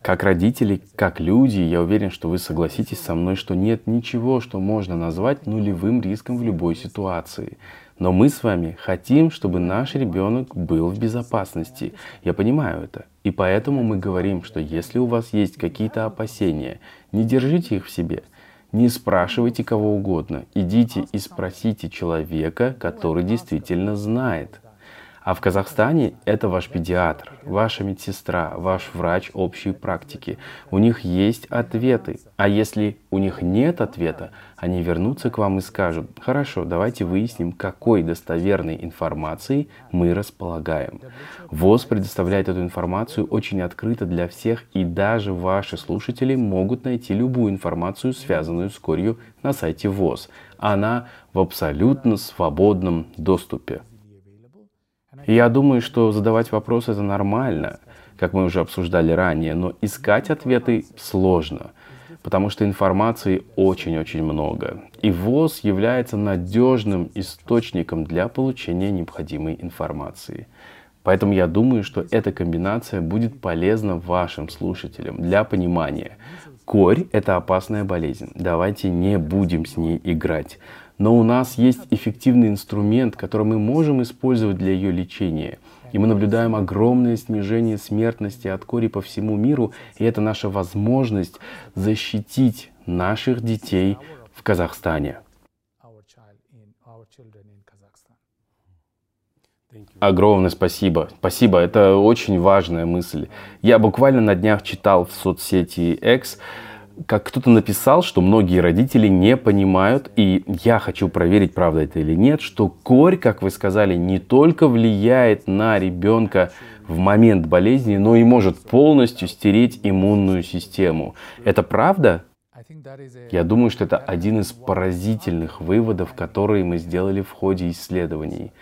Как родители, как люди, я уверен, что вы согласитесь со мной, что нет ничего, что можно назвать нулевым риском в любой ситуации. Но мы с вами хотим, чтобы наш ребенок был в безопасности. Я понимаю это. И поэтому мы говорим, что если у вас есть какие-то опасения, не держите их в себе. Не спрашивайте кого угодно. Идите и спросите человека, который действительно знает. А в Казахстане это ваш педиатр, ваша медсестра, ваш врач общей практики. У них есть ответы. А если у них нет ответа, они вернутся к вам и скажут, хорошо, давайте выясним, какой достоверной информацией мы располагаем. ВОЗ предоставляет эту информацию очень открыто для всех, и даже ваши слушатели могут найти любую информацию, связанную с корью, на сайте ВОЗ. Она в абсолютно свободном доступе. Я думаю, что задавать вопросы это нормально, как мы уже обсуждали ранее, но искать ответы сложно, потому что информации очень-очень много. И ВОЗ является надежным источником для получения необходимой информации. Поэтому я думаю, что эта комбинация будет полезна вашим слушателям для понимания. Корь – это опасная болезнь. Давайте не будем с ней играть но у нас есть эффективный инструмент, который мы можем использовать для ее лечения. И мы наблюдаем огромное снижение смертности от кори по всему миру, и это наша возможность защитить наших детей в Казахстане. Огромное спасибо. Спасибо, это очень важная мысль. Я буквально на днях читал в соцсети X, как кто-то написал, что многие родители не понимают, и я хочу проверить, правда это или нет, что корь, как вы сказали, не только влияет на ребенка в момент болезни, но и может полностью стереть иммунную систему. Это правда? Я думаю, что это один из поразительных выводов, которые мы сделали в ходе исследований.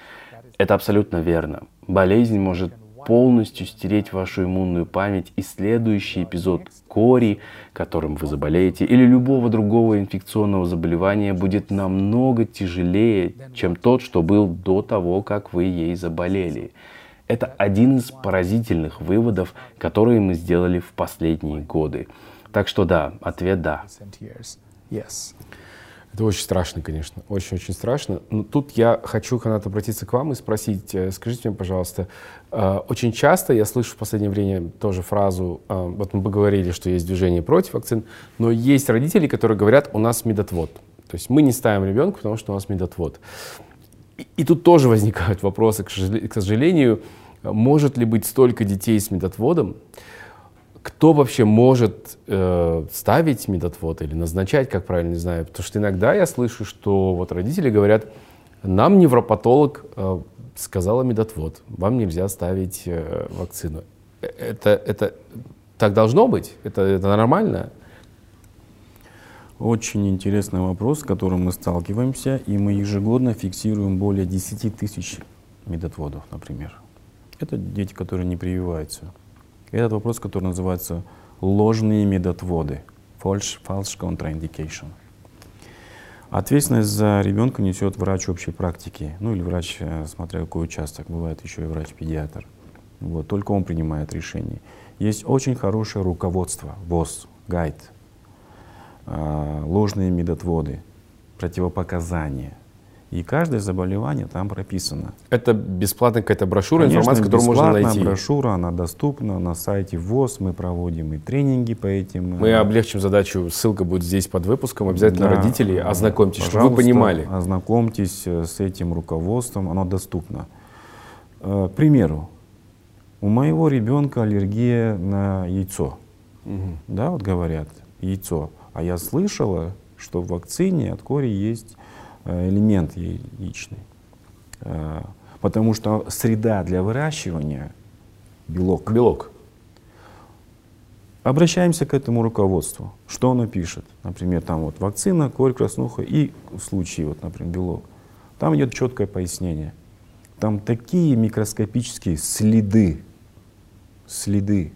Это абсолютно верно. Болезнь может полностью стереть вашу иммунную память, и следующий эпизод кори, которым вы заболеете, или любого другого инфекционного заболевания будет намного тяжелее, чем тот, что был до того, как вы ей заболели. Это один из поразительных выводов, которые мы сделали в последние годы. Так что да, ответ да. Это очень страшно, конечно, очень-очень страшно. Но тут я хочу, Канат, обратиться к вам и спросить, э, скажите мне, пожалуйста, э, очень часто я слышу в последнее время тоже фразу, э, вот мы поговорили, что есть движение против вакцин, но есть родители, которые говорят, у нас медотвод. То есть мы не ставим ребенка, потому что у нас медотвод. И, и тут тоже возникают вопросы, к сожалению, может ли быть столько детей с медотводом? Кто вообще может э, ставить медотвод или назначать, как правильно, не знаю. Потому что иногда я слышу, что вот родители говорят, нам невропатолог э, сказала медотвод, вам нельзя ставить э, вакцину. Э, это, это так должно быть? Это, это нормально? Очень интересный вопрос, с которым мы сталкиваемся, и мы ежегодно фиксируем более 10 тысяч медотводов, например. Это дети, которые не прививаются. Этот вопрос, который называется ложные медотводы, false, false contraindication. Ответственность за ребенка несет врач общей практики, ну или врач, э, смотря какой участок, бывает еще и врач-педиатр. Вот, только он принимает решение. Есть очень хорошее руководство, ВОЗ, гайд, э, ложные медотводы, противопоказания, и каждое заболевание там прописано. Это бесплатная какая-то брошюра, Конечно, информация, которую можно найти? брошюра, она доступна на сайте ВОЗ. Мы проводим и тренинги по этим. Мы облегчим задачу, ссылка будет здесь под выпуском. Обязательно да, родители ознакомьтесь, чтобы вы понимали. ознакомьтесь э, с этим руководством, оно доступно. Э, к примеру, у моего ребенка аллергия на яйцо. Мгм. Да, вот говорят, яйцо. А я слышала, что в вакцине от кори есть э, элемент яичный. Э, Потому что среда для выращивания белок. Белок. Обращаемся к этому руководству. Что оно пишет? Например, там вот вакцина, корь, краснуха и в случае, вот, например, белок. Там идет четкое пояснение. Там такие микроскопические следы, следы,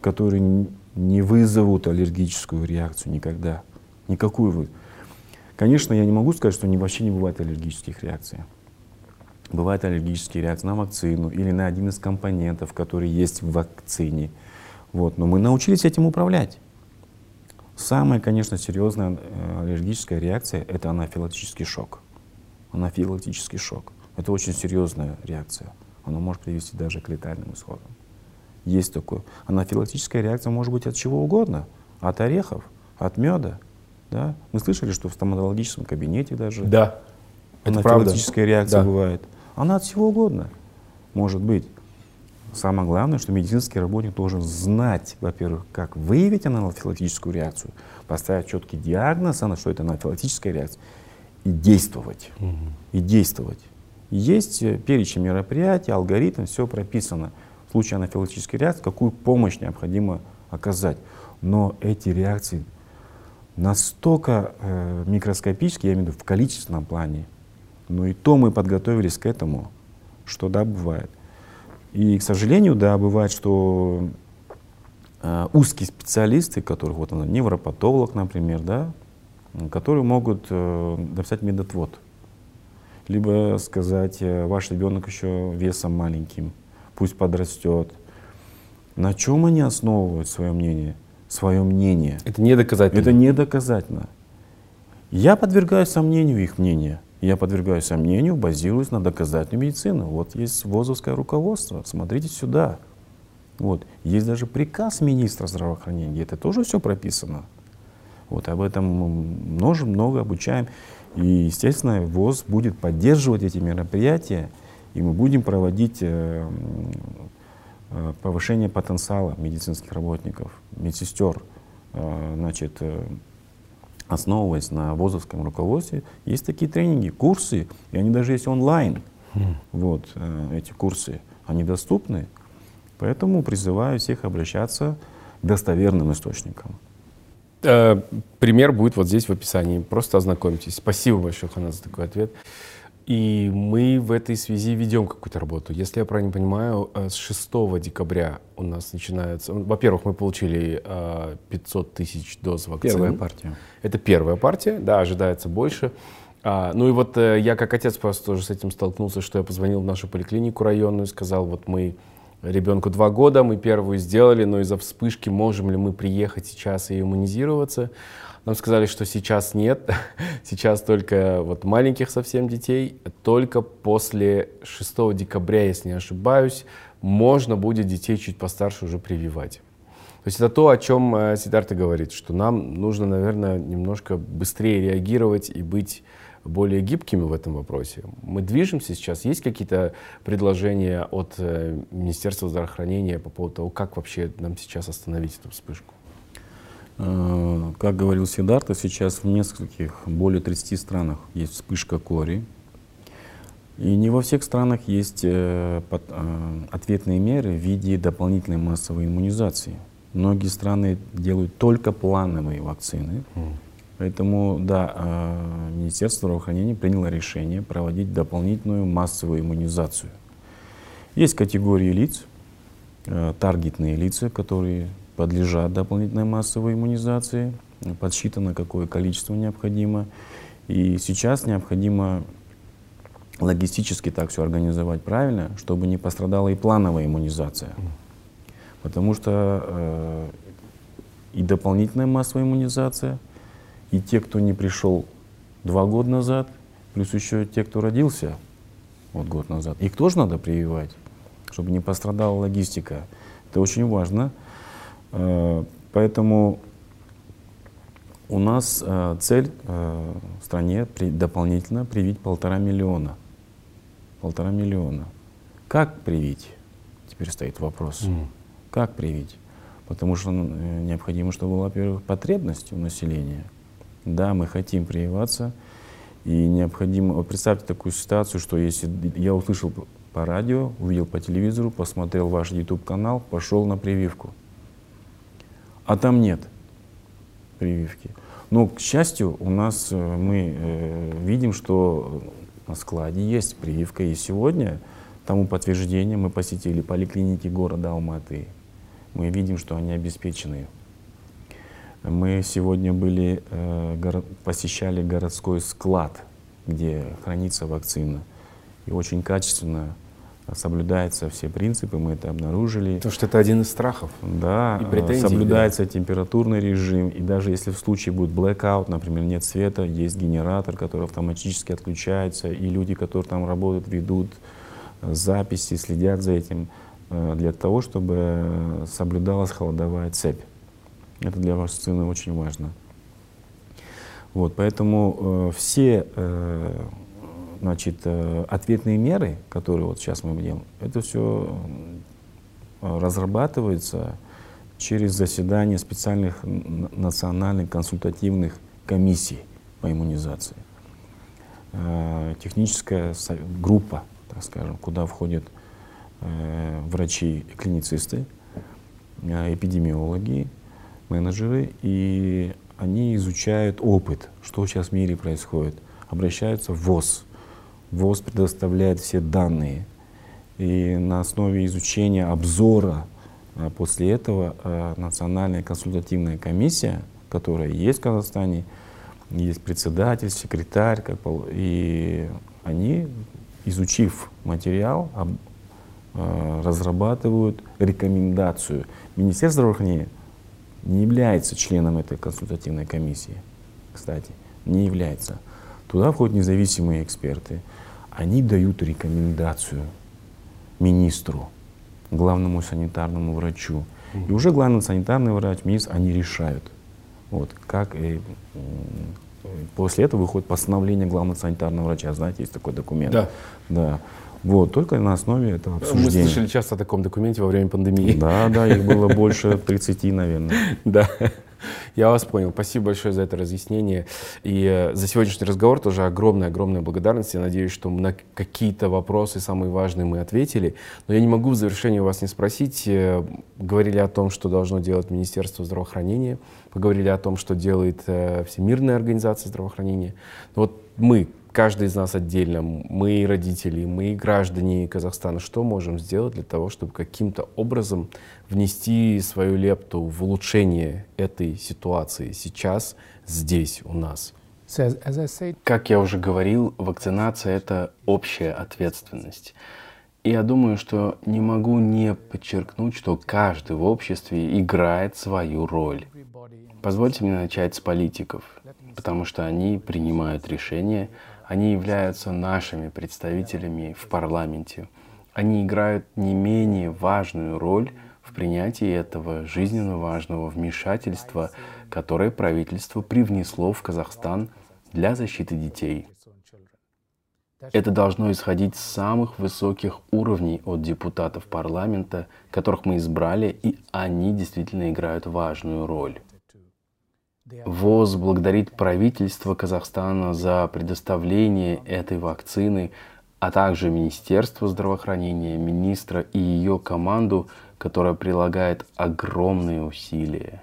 которые не вызовут аллергическую реакцию никогда. Никакую. Конечно, я не могу сказать, что вообще не бывает аллергических реакций. Бывают аллергические реакции на вакцину или на один из компонентов, который есть в вакцине. Вот. Но мы научились этим управлять. Самая, конечно, серьезная э, аллергическая реакция – это анафилактический шок. Анафилактический шок. Это очень серьезная реакция. Она может привести даже к летальным исходам. Есть такое. Анафилактическая реакция может быть от чего угодно. От орехов, от меда. Да? Мы слышали, что в стоматологическом кабинете даже Да. Анафилактическая реакция Да. бывает. Она от всего угодно может быть. Самое главное, что медицинский работник должен знать, во-первых, как выявить анафилактическую реакцию, поставить четкий диагноз, на что это анафилактическая реакция, и действовать. И действовать. Есть э, перечень мероприятий, алгоритм, все прописано. В случае анафилактической реакции, какую помощь необходимо оказать. Но эти реакции настолько э, микроскопические, я имею в виду в количественном плане, но и то мы подготовились к этому, что да, бывает. И, к сожалению, да, бывает, что э, узкие специалисты, которых вот он, невропатолог, например, да, которые могут э, написать медотвод. Либо сказать, э, ваш ребенок еще весом маленьким, пусть подрастет. На чем они основывают свое мнение? Свое мнение. Это не доказательно. Это не доказательно. Я подвергаю сомнению их мнение. Я подвергаю сомнению, базируясь на доказательной медицине. Вот есть ВОЗовское руководство, смотрите сюда. Вот. Есть даже приказ министра здравоохранения, где это тоже все прописано. Вот об этом мы множим, много обучаем. И, естественно, ВОЗ будет поддерживать эти мероприятия, и мы будем проводить э, э, повышение потенциала медицинских работников, медсестер. Э, значит, э, основываясь на ВОЗовском руководстве, есть такие тренинги, курсы, и они даже есть онлайн. Вот э, эти курсы, они доступны. Поэтому призываю всех обращаться к достоверным источникам. Э, Пример будет вот здесь в описании. Просто ознакомьтесь. Спасибо большое, Ханат, за такой ответ. И мы в этой связи ведем какую-то работу. Если я правильно понимаю, э, с 6 декабря у нас начинается... ну, Во-первых, мы получили э, 500 тысяч доз вакцины. Первая партия. Это первая партия, да, ожидается больше. А, ну и вот э, я как отец просто тоже с этим столкнулся, что я позвонил в нашу поликлинику районную, сказал, вот мы ребенку два года, мы первую сделали, но из-за вспышки можем ли мы приехать сейчас и иммунизироваться. Нам сказали, что сейчас нет, [LAUGHS] сейчас только вот маленьких совсем детей, только после 6 декабря, если не ошибаюсь, можно будет детей чуть постарше уже прививать. То есть это то, о чем э, Сидарта говорит, что нам нужно, наверное, немножко быстрее реагировать и быть более гибкими в этом вопросе. Мы движемся сейчас. Есть какие-то предложения от э, Министерства здравоохранения по поводу того, как вообще нам сейчас остановить эту вспышку? Э, Как говорил Сидарта, сейчас в нескольких, более 30 странах есть вспышка кори. И не во всех странах есть э, э, ответные меры в виде дополнительной массовой иммунизации. Многие страны делают только плановые вакцины. Поэтому, да, Министерство здравоохранения приняло решение проводить дополнительную массовую иммунизацию. Есть категории лиц, таргетные лица, которые подлежат дополнительной массовой иммунизации. Подсчитано, какое количество необходимо. И сейчас необходимо логистически так все организовать правильно, чтобы не пострадала и плановая иммунизация. Потому что э, и дополнительная массовая иммунизация, и те, кто не пришел два года назад, плюс еще те, кто родился вот год назад, их тоже надо прививать, чтобы не пострадала логистика. Это очень важно. Э, Поэтому у нас э, цель э, в стране дополнительно привить полтора миллиона. Полтора миллиона. Как привить? Теперь стоит вопрос. Mm. Как привить? Потому что э, необходимо, чтобы была, во-первых, потребность у населения. Да, мы хотим прививаться, и необходимо... Представьте такую ситуацию, что если я услышал по радио, увидел по телевизору, посмотрел ваш YouTube-канал, пошел на прививку. А там нет прививки. Но, к счастью, у нас э, мы э, видим, что на складе есть прививка. И сегодня тому подтверждение мы посетили поликлиники города Алматы. Мы видим, что они обеспечены. Мы сегодня были, э, посещали городской склад, где хранится вакцина. И очень качественно соблюдаются все принципы, мы это обнаружили. Потому что это один из страхов. Да, и претензий, соблюдается да. температурный режим, и даже если в случае будет blackout, например, нет света, есть генератор, который автоматически отключается, и люди, которые там работают, ведут э, записи, следят за этим, э, для того, чтобы соблюдалась холодовая цепь. Это для вашей сцены очень важно. Вот, поэтому э, все э, значит, э, ответные меры, которые вот сейчас мы делаем, это все э, разрабатывается через заседание специальных национальных консультативных комиссий по иммунизации. Э, техническая группа, так скажем, куда входят врачи-клиницисты, эпидемиологи, менеджеры, и они изучают опыт, что сейчас в мире происходит, обращаются в ВОЗ, ВОЗ предоставляет все данные. И на основе изучения обзора а, после этого а, Национальная консультативная комиссия, которая есть в Казахстане, есть председатель, секретарь, как, и они, изучив материал, а, разрабатывают рекомендацию. Министерство здравоохранения не является членом этой консультативной комиссии, кстати, не является. Туда входят независимые эксперты они дают рекомендацию министру, главному санитарному врачу. И уже главный санитарный врач, министр, они решают. Вот, как, и, после этого выходит постановление главного санитарного врача. Знаете, есть такой документ. Да. Да. Вот, только на основе этого обсуждения. Мы слышали часто о таком документе во время пандемии. Да, да, их было больше 30, наверное. [LAUGHS] Да. [LAUGHS] Я вас понял. Спасибо большое за это разъяснение. И э, за сегодняшний разговор тоже огромная-огромная благодарность. Я надеюсь, что на какие-то вопросы самые важные мы ответили. Но я не могу в завершении вас не спросить. Э, говорили о том, что должно делать Министерство здравоохранения. Поговорили о том, что делает э, Всемирная организация здравоохранения. Но вот мы, каждый из нас отдельно, мы родители, мы граждане Казахстана, что можем сделать для того, чтобы каким-то образом внести свою лепту в улучшение этой ситуации сейчас, здесь, у нас? Как я уже говорил, вакцинация — это общая ответственность. И я думаю, что не могу не подчеркнуть, что каждый в обществе играет свою роль. Позвольте мне начать с политиков, потому что они принимают решения, они являются нашими представителями в парламенте. Они играют не менее важную роль в принятии этого жизненно важного вмешательства, которое правительство привнесло в Казахстан для защиты детей. Это должно исходить с самых высоких уровней от депутатов парламента, которых мы избрали, и они действительно играют важную роль. ВОЗ благодарит правительство Казахстана за предоставление этой вакцины, а также Министерство здравоохранения, министра и ее команду, которая прилагает огромные усилия.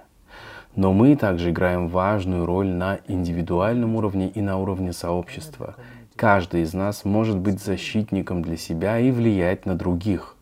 Но мы также играем важную роль на индивидуальном уровне и на уровне сообщества. Каждый из нас может быть защитником для себя и влиять на других.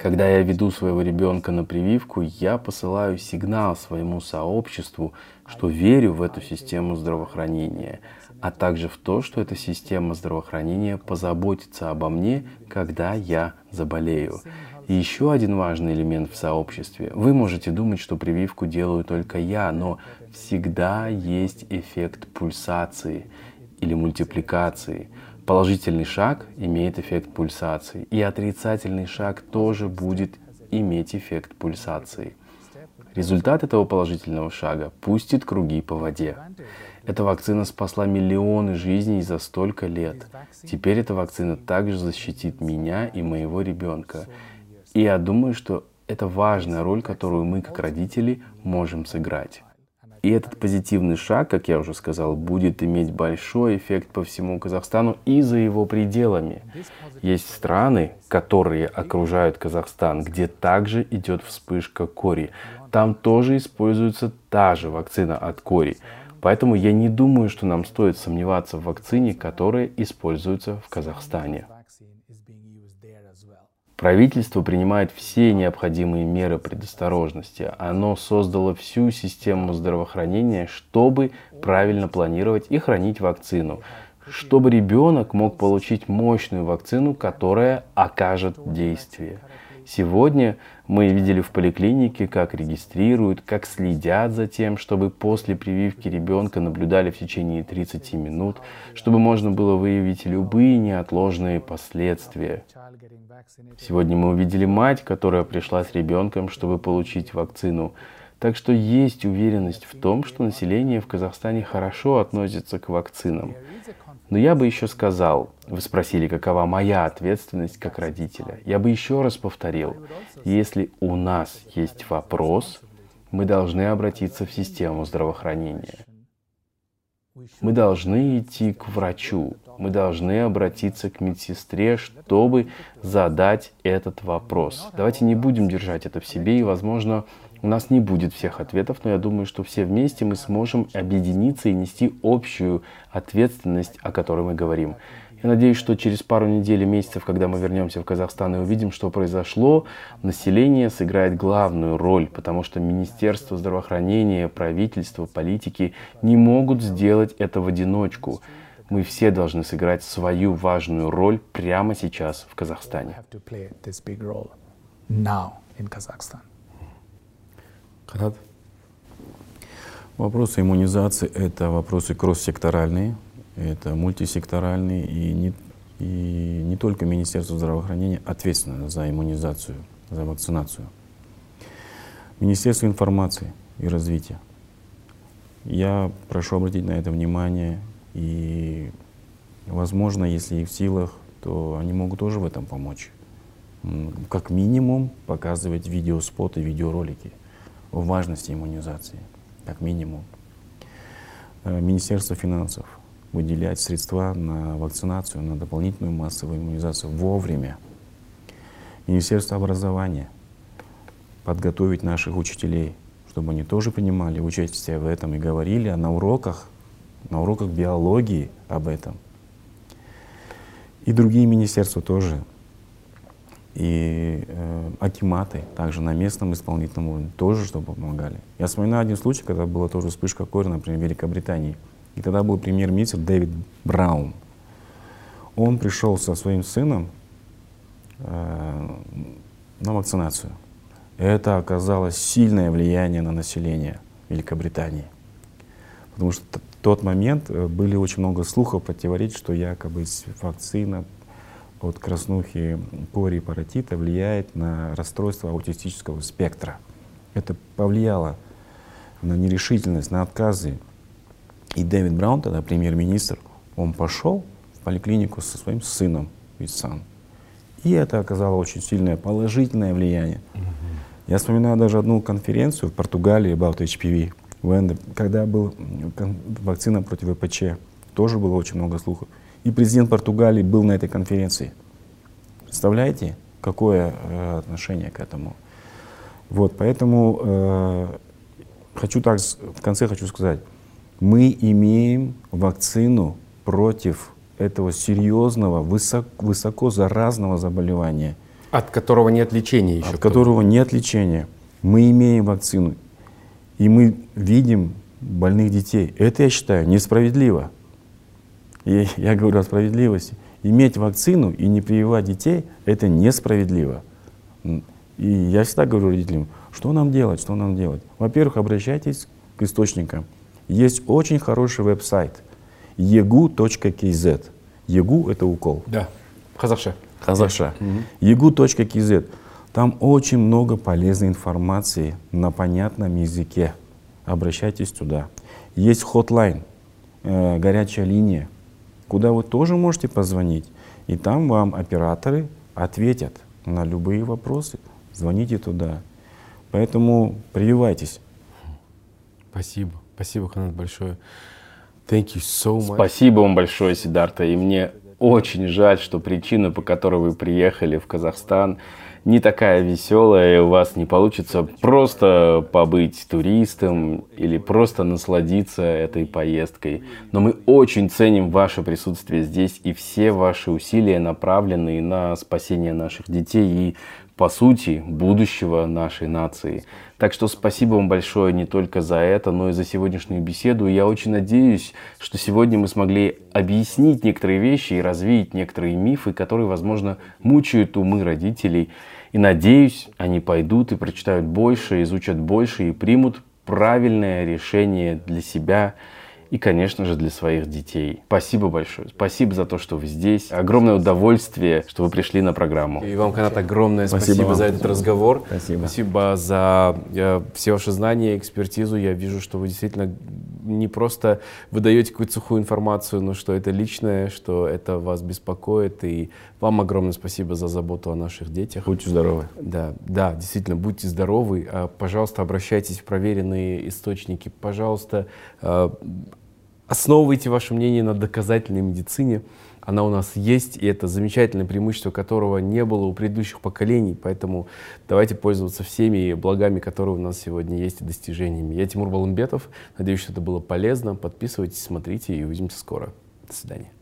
Когда я веду своего ребенка на прививку, я посылаю сигнал своему сообществу, что верю в эту систему здравоохранения, а также в то, что эта система здравоохранения позаботится обо мне, когда я заболею. И еще один важный элемент в сообществе. Вы можете думать, что прививку делаю только я, но всегда есть эффект пульсации или мультипликации. Положительный шаг имеет эффект пульсации, и отрицательный шаг тоже будет иметь эффект пульсации. Результат этого положительного шага пустит круги по воде. Эта вакцина спасла миллионы жизней за столько лет. Теперь эта вакцина также защитит меня и моего ребенка. И я думаю, что это важная роль, которую мы, как родители, можем сыграть. И этот позитивный шаг, как я уже сказал, будет иметь большой эффект по всему Казахстану и за его пределами. Есть страны, которые окружают Казахстан, где также идет вспышка кори. Там тоже используется та же вакцина от кори. Поэтому я не думаю, что нам стоит сомневаться в вакцине, которая используется в Казахстане. Правительство принимает все необходимые меры предосторожности. Оно создало всю систему здравоохранения, чтобы правильно планировать и хранить вакцину, чтобы ребенок мог получить мощную вакцину, которая окажет действие. Сегодня мы видели в поликлинике, как регистрируют, как следят за тем, чтобы после прививки ребенка наблюдали в течение 30 минут, чтобы можно было выявить любые неотложные последствия. Сегодня мы увидели мать, которая пришла с ребенком, чтобы получить вакцину. Так что есть уверенность в том, что население в Казахстане хорошо относится к вакцинам. Но я бы еще сказал, вы спросили, какова моя ответственность как родителя. Я бы еще раз повторил, если у нас есть вопрос, мы должны обратиться в систему здравоохранения. Мы должны идти к врачу, мы должны обратиться к медсестре, чтобы задать этот вопрос. Давайте не будем держать это в себе, и, возможно, у нас не будет всех ответов, но я думаю, что все вместе мы сможем объединиться и нести общую ответственность, о которой мы говорим. Я надеюсь, что через пару недель и месяцев, когда мы вернемся в Казахстан и увидим, что произошло, население сыграет главную роль, потому что Министерство здравоохранения, правительство, политики не могут сделать это в одиночку. Мы все должны сыграть свою важную роль прямо сейчас в Казахстане. Канад? Вопросы иммунизации – это вопросы кросс-секторальные, это мультисекторальные, и не, и не только Министерство здравоохранения ответственно за иммунизацию, за вакцинацию. Министерство информации и развития. Я прошу обратить на это внимание, и, возможно, если и в силах, то они могут тоже в этом помочь. Как минимум показывать видеоспоты, видеоролики – о важности иммунизации, как минимум. Э, Министерство финансов выделять средства на вакцинацию, на дополнительную массовую иммунизацию вовремя. Министерство образования подготовить наших учителей, чтобы они тоже принимали участие в этом и говорили на уроках, на уроках биологии об этом. И другие министерства тоже и э, акиматы также на местном исполнительном уровне тоже чтобы помогали. Я вспоминаю один случай, когда была тоже вспышка кори, например, в Великобритании. И тогда был премьер-министр Дэвид Браун. Он пришел со своим сыном э, на вакцинацию. Это оказало сильное влияние на население Великобритании. Потому что тот момент э, были очень много слухов противоречить, что якобы вакцина от краснухи, кори паротита влияет на расстройство аутистического спектра. Это повлияло на нерешительность, на отказы. И Дэвид Браун, тогда премьер-министр, он пошел в поликлинику со своим сыном Висан. И это оказало очень сильное положительное влияние. Я вспоминаю даже одну конференцию в Португалии about HPV, когда была вакцина против ВПЧ. Тоже было очень много слухов. И президент Португалии был на этой конференции. Представляете, какое э, отношение к этому? Вот, поэтому э, хочу так, в конце хочу сказать, мы имеем вакцину против этого серьезного, высоко, высоко заразного заболевания. От которого нет лечения еще. От которого нет лечения. Мы имеем вакцину. И мы видим больных детей. Это, я считаю, несправедливо. И я говорю о справедливости. Иметь вакцину и не прививать детей – это несправедливо. И я всегда говорю родителям, что нам делать, что нам делать. Во-первых, обращайтесь к источникам. Есть очень хороший веб-сайт egu.kz. egu – это укол. Да, казахша. Казахша. egu.kz. Там очень много полезной информации на понятном языке. Обращайтесь туда. Есть хотлайн э, горячая линия, куда вы тоже можете позвонить, и там вам операторы ответят на любые вопросы. Звоните туда. Поэтому прививайтесь. Спасибо. Спасибо, Ханат, большое. Thank you so much. Спасибо вам большое, Сидарта. И мне очень жаль, что причина, по которой вы приехали в Казахстан, не такая веселая, и у вас не получится просто побыть туристом или просто насладиться этой поездкой. Но мы очень ценим ваше присутствие здесь и все ваши усилия, направленные на спасение наших детей и по сути, будущего нашей нации. Так что спасибо вам большое не только за это, но и за сегодняшнюю беседу. Я очень надеюсь, что сегодня мы смогли объяснить некоторые вещи и развеять некоторые мифы, которые, возможно, мучают умы родителей. И надеюсь, они пойдут и прочитают больше, изучат больше и примут правильное решение для себя и, конечно же, для своих детей. Спасибо большое. Спасибо за то, что вы здесь. Огромное удовольствие, что вы пришли на программу. И вам, Канат, огромное спасибо, спасибо за этот разговор. Спасибо. Спасибо за э, все ваши знания, экспертизу. Я вижу, что вы действительно не просто выдаете какую-то сухую информацию, но что это личное, что это вас беспокоит. И вам огромное спасибо за заботу о наших детях. Будьте здоровы. Да, да, действительно, будьте здоровы. А, пожалуйста, обращайтесь в проверенные источники. Пожалуйста, а, основывайте ваше мнение на доказательной медицине. Она у нас есть, и это замечательное преимущество, которого не было у предыдущих поколений. Поэтому давайте пользоваться всеми благами, которые у нас сегодня есть, и достижениями. Я Тимур Балымбетов. Надеюсь, что это было полезно. Подписывайтесь, смотрите и увидимся скоро. До свидания.